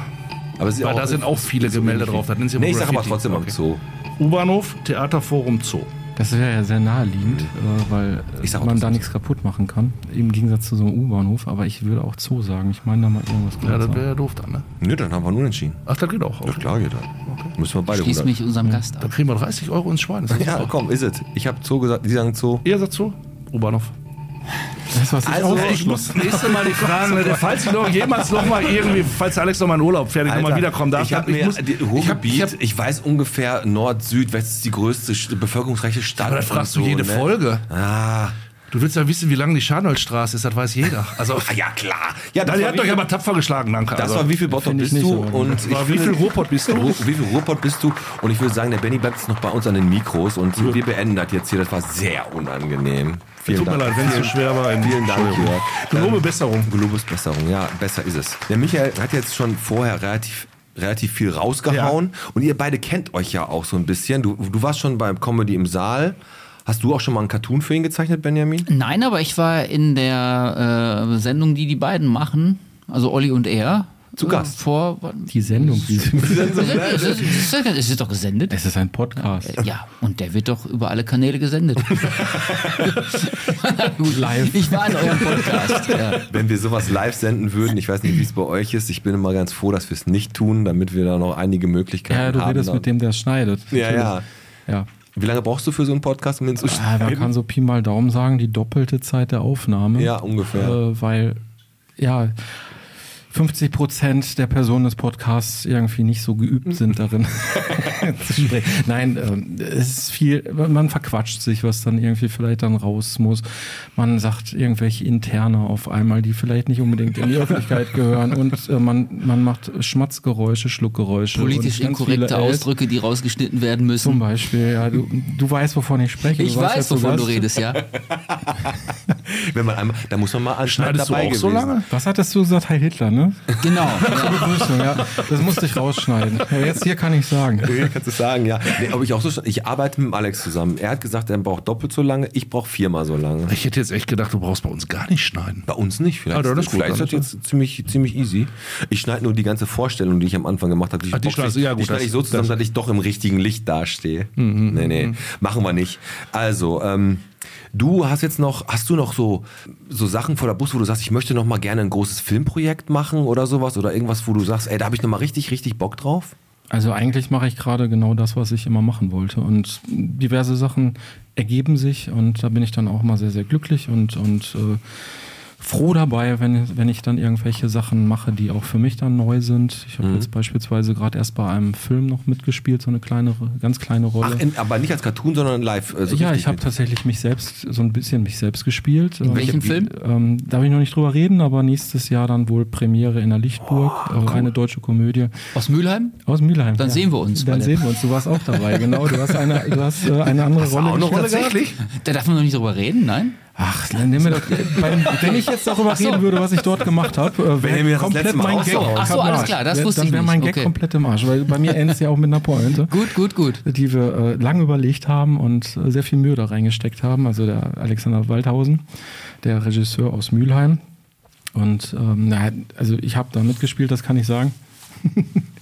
Aber es ist Weil ja da sind auch viele so Gemälde drauf, sie Nee, ich sag aber trotzdem am Okay. Zoo. U-Bahnhof, Theaterforum, Zoo. Das wäre ja sehr naheliegend, äh, weil Ich sag auch man da nicht. nichts kaputt machen kann. Im Gegensatz zu so einem U-Bahnhof. Aber ich würde auch Zoo sagen. Ich meine da mal irgendwas Ja, das wäre ja doof dann, ne? Nö, dann haben wir nur entschieden. Ach, das geht auch. Ja, Okay. klar geht das. Müssen wir beide Schließ 100. mich unserem Gast Dann an. kriegen wir 30 Euro ins Schwein. Ja, super. komm, ist es. Ich habe Zoo gesagt, die sagen Zoo. Ihr sagt Zoo? U-Bahnhof. Das, was ich Also, Ich muss nächste Mal die Fragen, ne, falls ich noch jemals noch mal irgendwie, falls Alex noch mal in Urlaub fährt, ich noch mal wiederkommen darf. Ich habe dann- mir muss- ich hab- ich ich, hab- weiß ungefähr Nord, Süd, West ist die größte bevölkerungsreiche Stadt. Aber das fragst und du jede ne? Folge. Ah. Du willst ja wissen, wie lang die Scharnholzstraße ist, das weiß jeder. Also, ja, klar. Ja, das war hat wie euch aber tapfer geschlagen, danke. Das also, war wie viel Bottrop ich bist du? so. Und war ich wie viel Ruhrpott bist du? Wie viel Ruhrpott bist du? Und ich würde sagen, der Benny bleibt jetzt noch bei uns an den Mikros und wir beenden das jetzt hier. Das war sehr unangenehm. Vielen Tut mir Dank. leid, wenn es so schwer war. Vielen Dank. Jörg. Gelobe Ähm, Besserung. Gelobes Besserung, ja, besser ist es. Der Michael hat jetzt schon vorher relativ relativ viel rausgehauen und ihr beide kennt euch ja auch so ein bisschen. Du, du warst schon beim Comedy im Saal. Hast du auch schon mal einen Cartoon für ihn gezeichnet, Benjamin? Nein, aber ich war in der äh, Sendung, die die beiden machen, also Olli und er. Zu äh, Gast. Vor. Die Sendung. Die Es ist, es ist, es ist doch gesendet. es ist ein Podcast. Ja, und der wird doch über alle Kanäle gesendet. Gut live. Ich war in eurem Podcast. Ja. Wenn wir sowas live senden würden, ich weiß nicht, wie es bei euch ist. Ich bin immer ganz froh, dass wir es nicht tun, damit wir da noch einige Möglichkeiten Ja, du haben. redest mit dem, der es schneidet. Ja, ja. Ja. Wie lange brauchst du für so einen Podcast, um ihn zu Ah, schneiden? man kann so Pi mal Daumen sagen, die doppelte Zeit der Aufnahme. Ja, ungefähr. Äh, weil, ja, 50 Prozent der Personen des Podcasts irgendwie nicht so geübt sind darin zu sprechen. Nein, ähm, es ist viel, man verquatscht sich, was dann irgendwie vielleicht dann raus muss. Man sagt irgendwelche Interne auf einmal, die vielleicht nicht unbedingt in die Öffentlichkeit gehören und äh, man, man macht Schmatzgeräusche, Schluckgeräusche. Politisch inkorrekte Ausdrücke, die rausgeschnitten werden Zum müssen. Beispiel, ja, du, du weißt, wovon ich spreche. Ich du weißt, weiß, du wovon du redest, ja. Wenn man einmal, da muss man mal anschneiden Schneidest du dabei auch so gewesen. lange? Was hattest du gesagt, Heil Hitler, ne? Genau. Zur Begrüßung, ja. Das musste ich rausschneiden. Ja, jetzt hier kann ich sagen. Ja, kannst du sagen, ja. Nee, aber ich auch so, ich arbeite mit Alex zusammen. Er hat gesagt, er braucht doppelt so lange, ich brauche viermal so lange. Ich hätte jetzt echt gedacht, du brauchst bei uns gar nicht schneiden. Bei uns nicht. Vielleicht, Ah, das ist gut, vielleicht ist das jetzt ziemlich, ziemlich easy. Ich schneide nur die ganze Vorstellung, die ich am Anfang gemacht habe. Ah, die du- ich- ja, gut, die schneide ich so zusammen, das- dass ich doch im richtigen Licht dastehe. Mhm, nee, nee, machen wir nicht. Also, ähm, du hast jetzt noch, hast du noch so, so Sachen vor der Bus, wo du sagst, ich möchte noch mal gerne ein großes Filmprojekt machen oder sowas? Oder irgendwas, wo du sagst, ey, da habe ich noch mal richtig, richtig Bock drauf? Also eigentlich mache ich gerade genau das, was ich immer machen wollte. Und diverse Sachen ergeben sich und da bin ich dann auch mal sehr, sehr glücklich und, und äh, froh dabei, wenn, wenn ich dann irgendwelche Sachen mache, die auch für mich dann neu sind. Ich habe Mhm. jetzt beispielsweise gerade erst bei einem Film noch mitgespielt, so eine kleinere, ganz kleine Rolle. Ach, in, aber nicht als Cartoon, sondern live. äh, so ja, ich habe tatsächlich mich selbst, so ein bisschen mich selbst gespielt. In welchem Wie- Film? Ähm, darf ich noch nicht drüber reden, aber nächstes Jahr dann wohl Premiere in der Lichtburg, Oh, äh, eine deutsche Komödie Aus Mülheim? aus Mülheim. Dann sehen wir uns Dann sehen wir uns. Du warst auch dabei, genau. Du hast eine, du hast, äh, eine andere Rolle. auch eine Rolle gespielt. gehabt? Da darf man noch nicht drüber reden, nein? Ach, dann nimm mir doch, beim, wenn ich jetzt darüber reden würde, was ich dort gemacht habe, äh, ihr mir wäre das komplett mein Gag. so- Ach so, alles klar, das wusste Dann ich wäre nicht. mein Gag Okay. komplett im Arsch, weil bei mir endet es ja auch mit einer Pointe. Gut, gut, gut. die wir äh, lange überlegt haben und äh, sehr viel Mühe da reingesteckt haben. Also der Alexander Waldhausen, der Regisseur aus Mülheim. Und ähm, na, also ich habe da mitgespielt, das kann ich sagen.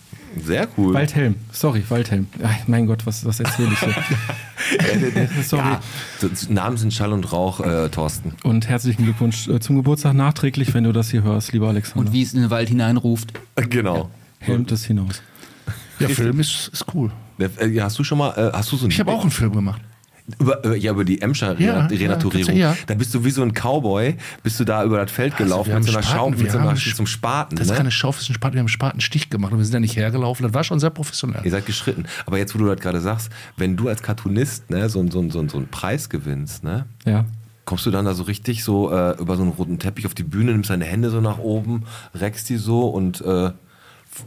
Sehr cool. Waldhelm, sorry, Waldhelm. Ach, mein Gott, was, was erzähle ich hier? sorry. ja, Namen sind Schall und Rauch, äh, Thorsten. Und herzlichen Glückwunsch äh, zum Geburtstag nachträglich, wenn du das hier hörst, lieber Alexander. Und wie es in den Wald hineinruft. Genau. Helmt es hinaus. Der Film ist, ist cool. Äh, Hast du schon mal, äh, hast du so ein Ich habe auch einen Film gemacht. Über, äh, ja, über die Emscher Ja, Renat- ja, Renaturierung. du- ja. Da bist du wie so ein Cowboy, bist du da über das Feld gelaufen wir mit so einer Spaten, Schaufel, mit so einer, so einem Spaten. Das ist ne? keine Schaufel, das ist ein Spaten. Wir haben einen Spatenstich gemacht und wir sind ja nicht hergelaufen. Das war schon sehr professionell. Ihr seid geschritten. Aber jetzt, wo du das gerade sagst, wenn du als Cartoonist ne, so, so, so, so einen Preis gewinnst, ne, Ja. kommst du dann da so richtig so äh, über so einen roten Teppich auf die Bühne, nimmst deine Hände so nach oben, reckst die so und äh,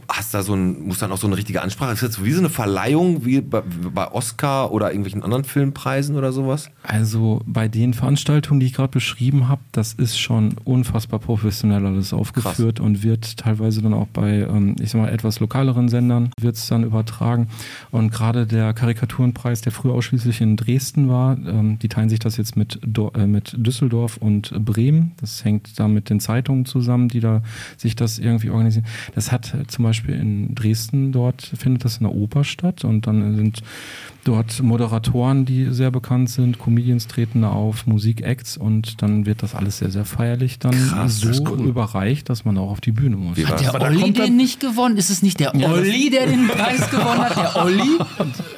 hast da so ein, musst dann auch so eine richtige Ansprache. Ist das wie so eine Verleihung wie bei, Oscar oder irgendwelchen anderen Filmpreisen oder sowas? Also bei den Veranstaltungen, die ich gerade beschrieben habe, das ist schon unfassbar professionell alles aufgeführt und wird teilweise dann auch bei, ähm, ich sag mal, etwas lokaleren Sendern wird es dann übertragen. Und gerade der Karikaturenpreis, der früher ausschließlich in Dresden war, ähm, die teilen sich das jetzt mit, äh, mit Düsseldorf und Bremen. Das hängt da mit den Zeitungen zusammen, die da sich das irgendwie organisieren. Das hat zum Beispiel in Dresden, dort findet das in der Oper statt und dann sind dort Moderatoren, die sehr bekannt sind, Comedians treten da auf, Musikacts und dann wird das alles sehr, sehr feierlich dann Krass, das ist so cool. überreicht, dass man auch auf die Bühne muss. Hat der Aber Olli den nicht gewonnen? Ist es nicht der Ja, das- Olli, der den Preis gewonnen hat? Der Olli?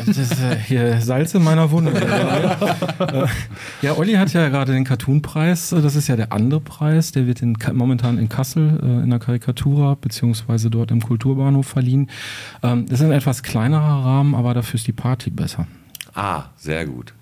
Das ist äh, hier Salz in meiner Wunde. Ja, Olli hat ja gerade den Cartoon-Preis. Das ist ja der andere Preis. Der wird in, momentan in Kassel äh, in der Karikatura beziehungsweise dort im Kulturbahnhof verliehen. Ähm, das ist ein etwas kleinerer Rahmen, aber dafür ist die Party besser. Ah, sehr gut.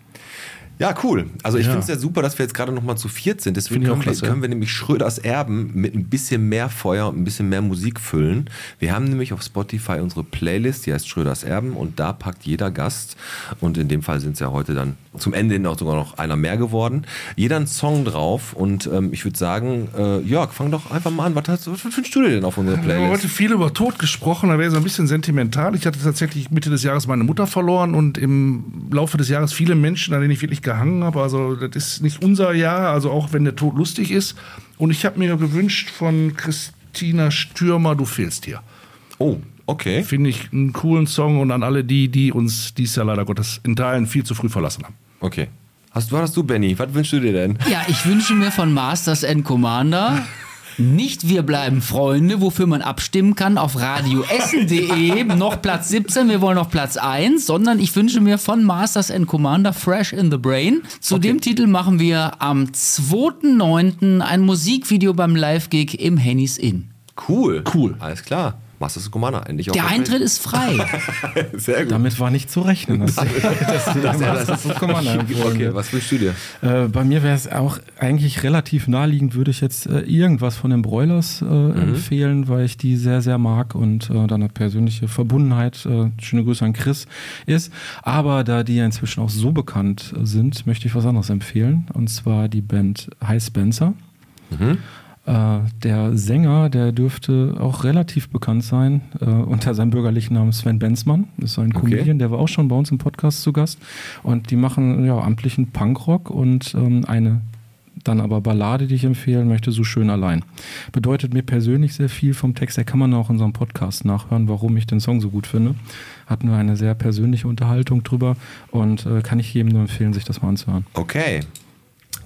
Ja, cool. Also ich Ja. finde es ja super, dass wir jetzt gerade noch mal zu viert sind. Deswegen können wir, können wir nämlich Schröders Erben mit ein bisschen mehr Feuer und ein bisschen mehr Musik füllen. Wir haben nämlich auf Spotify unsere Playlist, die heißt Schröders Erben und da packt jeder Gast, und in dem Fall sind es ja heute dann zum Ende hin auch sogar noch einer mehr geworden, jeder einen Song drauf und ähm, ich würde sagen, äh, Jörg, fang doch einfach mal an. Was, hast, was wünschst du denn auf unsere Wir haben heute Playlist? viel über Tod gesprochen, da wäre so ein bisschen sentimental. Ich hatte tatsächlich Mitte des Jahres meine Mutter verloren und im Laufe des Jahres viele Menschen, an denen ich wirklich gehangen habe. Also das ist nicht unser Jahr, also auch wenn der Tod lustig ist. Und ich habe mir gewünscht von Christina Stürmer, du fehlst hier. Oh, okay. Finde ich einen coolen Song und an alle die, die uns dies Jahr leider Gottes in Teilen viel zu früh verlassen haben. Okay. Hast, was hast du, Benny? Was wünschst du dir denn? Ja, ich wünsche mir von Masters and Commander nicht Wir bleiben Freunde, wofür man abstimmen kann auf radioessen.de, noch Platz 17, wir wollen noch Platz 1, sondern ich wünsche mir von Masters and Commander Fresh in the Brain. Zu dem Titel machen wir am 2.9. ein Musikvideo beim Live-Gig im Hennys Inn. Cool. Cool. Alles klar. Masters of Commander endlich. Der Eintritt ist frei. Sehr gut. Damit war nicht zu rechnen. Dass, dass du das, das, das ist Commander empfohlen Okay, was wünschst du dir? Äh, bei mir wäre es auch eigentlich relativ naheliegend, würde ich jetzt äh, irgendwas von den Broilers äh, empfehlen, weil ich die sehr, sehr mag und äh, da eine persönliche Verbundenheit, äh, schöne Grüße an Chris, ist. Aber da die ja inzwischen auch so bekannt äh, sind, möchte ich was anderes empfehlen. Und zwar die Band High Spencer. Äh, der Sänger, der dürfte auch relativ bekannt sein, äh, unter seinem bürgerlichen Namen Sven Benzmann. Das ist ein Comedian, der war auch schon bei uns im Podcast zu Gast. Und die machen ja amtlichen Punkrock und ähm, eine dann aber Ballade, die ich empfehlen möchte, so schön allein. Bedeutet mir persönlich sehr viel vom Text. Da kann man auch in unserem Podcast nachhören, warum ich den Song so gut finde. Hatten wir eine sehr persönliche Unterhaltung drüber und äh, kann ich jedem nur empfehlen, sich das mal anzuhören. Okay.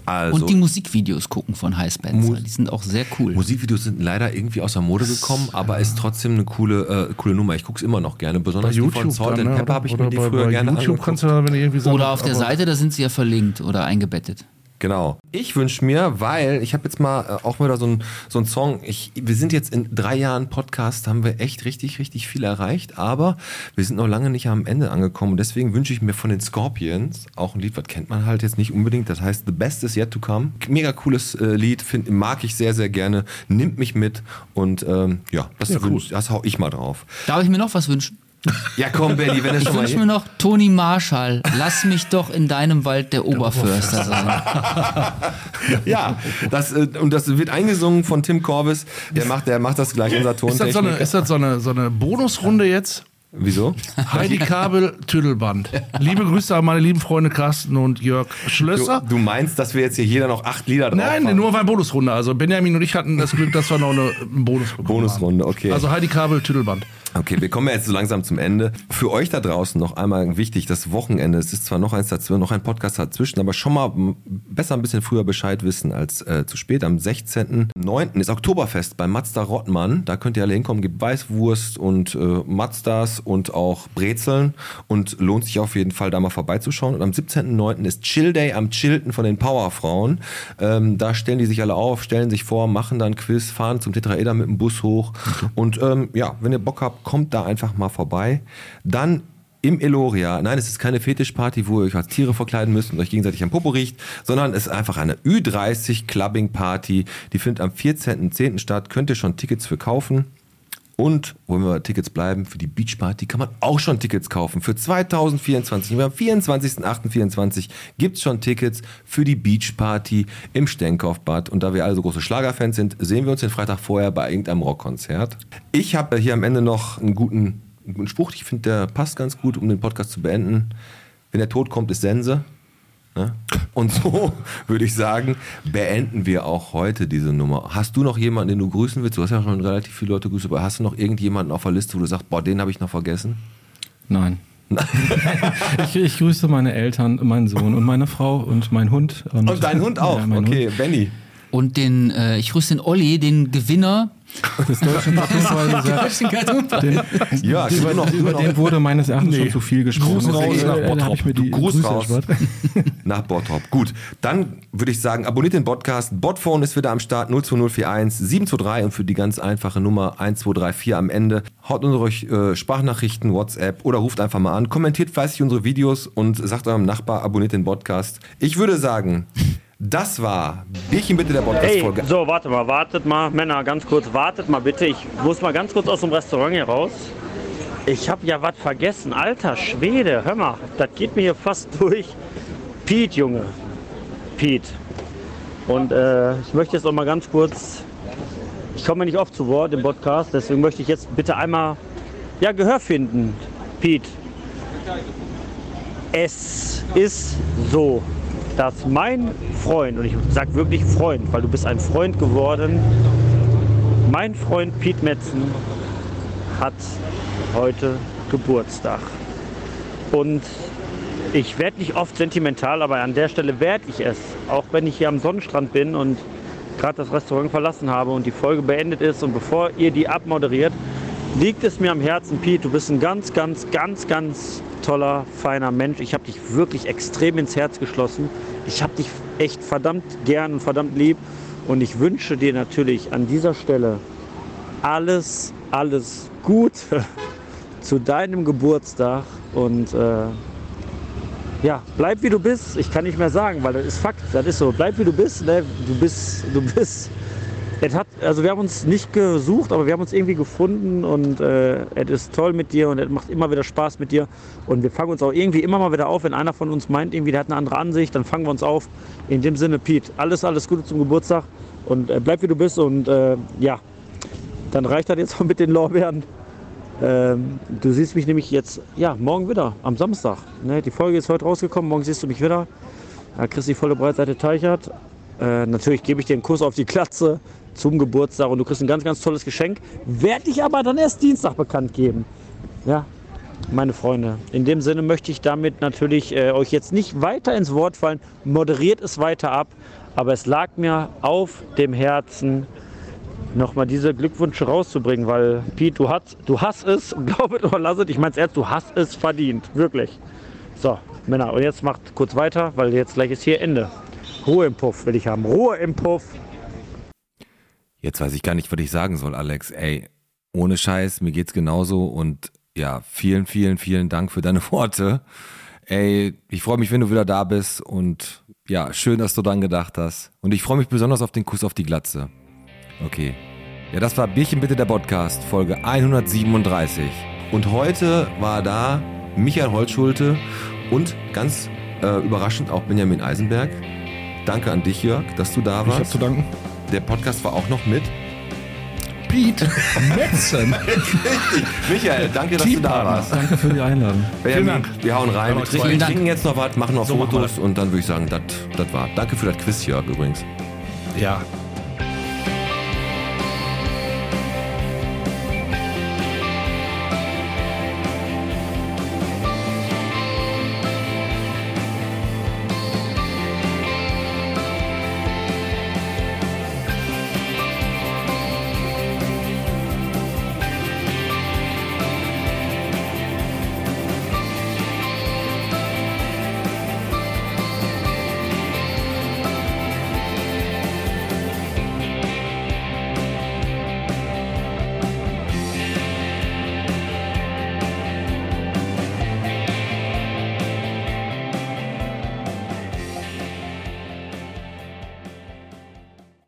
Also, Und die Musikvideos gucken von High Spencer. Mu- Die sind auch sehr cool. Musikvideos sind leider irgendwie aus der Mode gekommen, aber ist trotzdem eine coole, äh, coole Nummer. Ich gucke es immer noch gerne. Besonders die von Salt dann, and ne? Pepper habe ich mir die bei, früher bei gerne YouTube angeguckt. du, wenn du irgendwie Oder auf der Seite, da sind sie ja verlinkt oder eingebettet. Genau. Ich wünsche mir, weil ich habe jetzt mal äh, auch wieder so ein so ein Song. Ich, wir sind jetzt in drei Jahren Podcast, haben wir echt richtig, richtig viel erreicht, aber wir sind noch lange nicht am Ende angekommen. Und deswegen wünsche ich mir von den Scorpions auch ein Lied, was kennt man halt jetzt nicht unbedingt. Das heißt The Best is Yet to Come. Mega cooles äh, Lied, find, mag ich sehr, sehr gerne. Nimmt mich mit und ähm, ja, das, Ja, cool. das hau ich mal drauf. Darf ich mir noch was wünschen? Ja, komm, Benny, wenn es Ich schon mal wünsche mir noch Toni Marshall. Lass mich doch in deinem Wald der Oberförster sein. Ja, das, äh, und das wird eingesungen von Tim Corvis. Der macht, der macht das gleich, unser Ist das, so eine, ist das so eine, so eine Bonusrunde jetzt? Wieso? Heidi Kabel, Tüdelband. Liebe Grüße an meine lieben Freunde Carsten und Jörg Du, Schlösser. du meinst, dass wir jetzt hier jeder noch acht Lieder drauf Nein, haben? nur war eine Bonusrunde. Also Benjamin und ich hatten das Glück, dass wir noch eine Bonus Bonusrunde, okay. Also Heidi Kabel, Tüdelband. Okay, wir kommen jetzt so langsam zum Ende. Für euch da draußen noch einmal wichtig, das Wochenende, es ist zwar noch eins dazwischen, noch ein Podcast dazwischen, aber schon mal besser ein bisschen früher Bescheid wissen als äh, zu spät. Am 16.09. ist Oktoberfest bei Mazda Rottmann. Da könnt ihr alle hinkommen, gibt Weißwurst und äh, Mazdas und auch Brezeln und lohnt sich auf jeden Fall da mal vorbeizuschauen. Und am 17.09. ist Chill Day am Chilton von den Powerfrauen. Ähm, da stellen die sich alle auf, stellen sich vor, machen dann Quiz, fahren zum Tetraeder mit dem Bus hoch. Und ähm, ja, wenn ihr Bock habt, kommt da einfach mal vorbei. Dann im Eloria, nein, es ist keine Fetischparty, wo ihr euch als Tiere verkleiden müsst und euch gegenseitig am Popo riecht, sondern es ist einfach eine Ü30 Clubbing Party. Die findet am 14.10. statt. Könnt ihr schon Tickets für kaufen. Und, wo wir Tickets bleiben, für die Beachparty kann man auch schon Tickets kaufen. Für 2024, am 24.08.24 gibt's schon Tickets für die Beachparty im Stenkopfbad. Und da wir alle so große Schlagerfans sind, sehen wir uns den Freitag vorher bei irgendeinem Rockkonzert. Ich habe hier am Ende noch einen guten, einen guten Spruch. Ich finde, der passt ganz gut, um den Podcast zu beenden. Wenn der Tod kommt, ist Sense. Ne? Und so würde ich sagen, beenden wir auch heute diese Nummer. Hast du noch jemanden, den du grüßen willst? Du hast ja schon relativ viele Leute grüßt, aber hast du noch irgendjemanden auf der Liste, wo du sagst, boah, den habe ich noch vergessen? Nein. ich, ich grüße meine Eltern, meinen Sohn und meine Frau und meinen Hund. Und dein Hund auch? Ja, okay, Hund. Benny. Und den, äh, ich grüße den Olli, den Gewinner des deutschen Deutschen Kartoffeln. Den, Ja, über, noch, über den wurde meines Erachtens schon zu viel gesprochen. Gruß raus nach äh, Bottrop. mir Du die Gruß Grüße raus. erspart. Nach Bottrop. Gut, dann würde ich sagen, abonniert den Podcast. Botphone ist wieder am Start 02041 723 und für die ganz einfache Nummer 1234 am Ende. Haut unsere euch äh, Sprachnachrichten, WhatsApp oder ruft einfach mal an. Kommentiert fleißig unsere Videos und sagt eurem Nachbar, abonniert den Podcast. Ich würde sagen, das war Bierchen bitte der Podcast-Folge. so, warte mal, wartet mal, Männer, ganz kurz, wartet mal bitte. Ich muss mal ganz kurz aus dem Restaurant hier raus. Ich habe ja was vergessen. Alter Schwede, hör mal, das geht mir hier fast durch. Piet, Junge. Piet. Und äh, ich möchte jetzt auch mal ganz kurz. Ich komme nicht oft zu Wort im Podcast, deswegen möchte ich jetzt bitte einmal ja, Gehör finden. Piet. Es ist so, dass mein Freund, und ich sage wirklich Freund, weil du bist ein Freund geworden, mein Freund Piet Metzen hat heute Geburtstag. Und ich werde nicht oft sentimental, aber an der Stelle werde ich es. Auch wenn ich hier am Sonnenstrand bin und gerade das Restaurant verlassen habe und die Folge beendet ist und bevor ihr die abmoderiert, liegt es mir am Herzen, Piet, du bist ein ganz, ganz, ganz, ganz toller, feiner Mensch. Ich habe dich wirklich extrem ins Herz geschlossen. Ich habe dich echt verdammt gern und verdammt lieb. Und ich wünsche dir natürlich an dieser Stelle alles, alles Gute zu deinem Geburtstag. Und äh, ja, bleib wie du bist. Ich kann nicht mehr sagen, weil das ist Fakt. Das ist so. Bleib wie du bist. Ne? Du bist, du bist. Es hat, also wir haben uns nicht gesucht, aber wir haben uns irgendwie gefunden und äh, es ist toll mit dir und es macht immer wieder Spaß mit dir und wir fangen uns auch irgendwie immer mal wieder auf, wenn einer von uns meint, irgendwie der hat eine andere Ansicht, dann fangen wir uns auf. In dem Sinne, Pete, alles, alles Gute zum Geburtstag und äh, bleib wie du bist und äh, ja, dann reicht das jetzt mit den Lorbeeren. Ähm, du siehst mich nämlich jetzt, ja, morgen wieder, am Samstag. Ne? Die Folge ist heute rausgekommen, morgen siehst du mich wieder. Da kriegst du die volle Breitseite Teichert. Äh, natürlich gebe ich dir einen Kuss auf die Klatze zum Geburtstag und du kriegst ein ganz, ganz tolles Geschenk. Werde ich aber dann erst Dienstag bekannt geben. Ja, meine Freunde. In dem Sinne möchte ich damit natürlich äh, euch jetzt nicht weiter ins Wort fallen. Moderiert es weiter ab. Aber es lag mir auf dem Herzen, nochmal diese Glückwünsche rauszubringen, weil Piet, du hast, du hast es, glaube it oder lass es, ich meine es ernst, du hast es verdient, wirklich. So, Männer, und jetzt macht kurz weiter, weil jetzt gleich ist hier Ende. Ruhe im Puff will ich haben, Ruhe im Puff. Jetzt weiß ich gar nicht, was ich sagen soll, Alex. Ey, ohne Scheiß, mir geht's genauso und ja, vielen, vielen, vielen Dank für deine Worte. Ey, ich freue mich, wenn du wieder da bist und ja, schön, dass du dran gedacht hast. Und ich freue mich besonders auf den Kuss auf die Glatze. Okay. Ja, das war Bierchen bitte der Podcast, Folge 137. Und heute war da Michael Holtschulte und ganz äh, überraschend auch Benjamin Eisenberg. Danke an dich, Jörg, dass du da Ich habe warst. zu danken. Der Podcast war auch noch mit. Pete Metzen. Michael, danke, dass du da warst. Danke für die Einladung. Benjamin, Dank. wir hauen rein. Wir trinken, Vielen wir trinken jetzt noch was, machen noch So Fotos und dann würde ich sagen, das das war. Danke für das Quiz, Jörg, übrigens. Ja,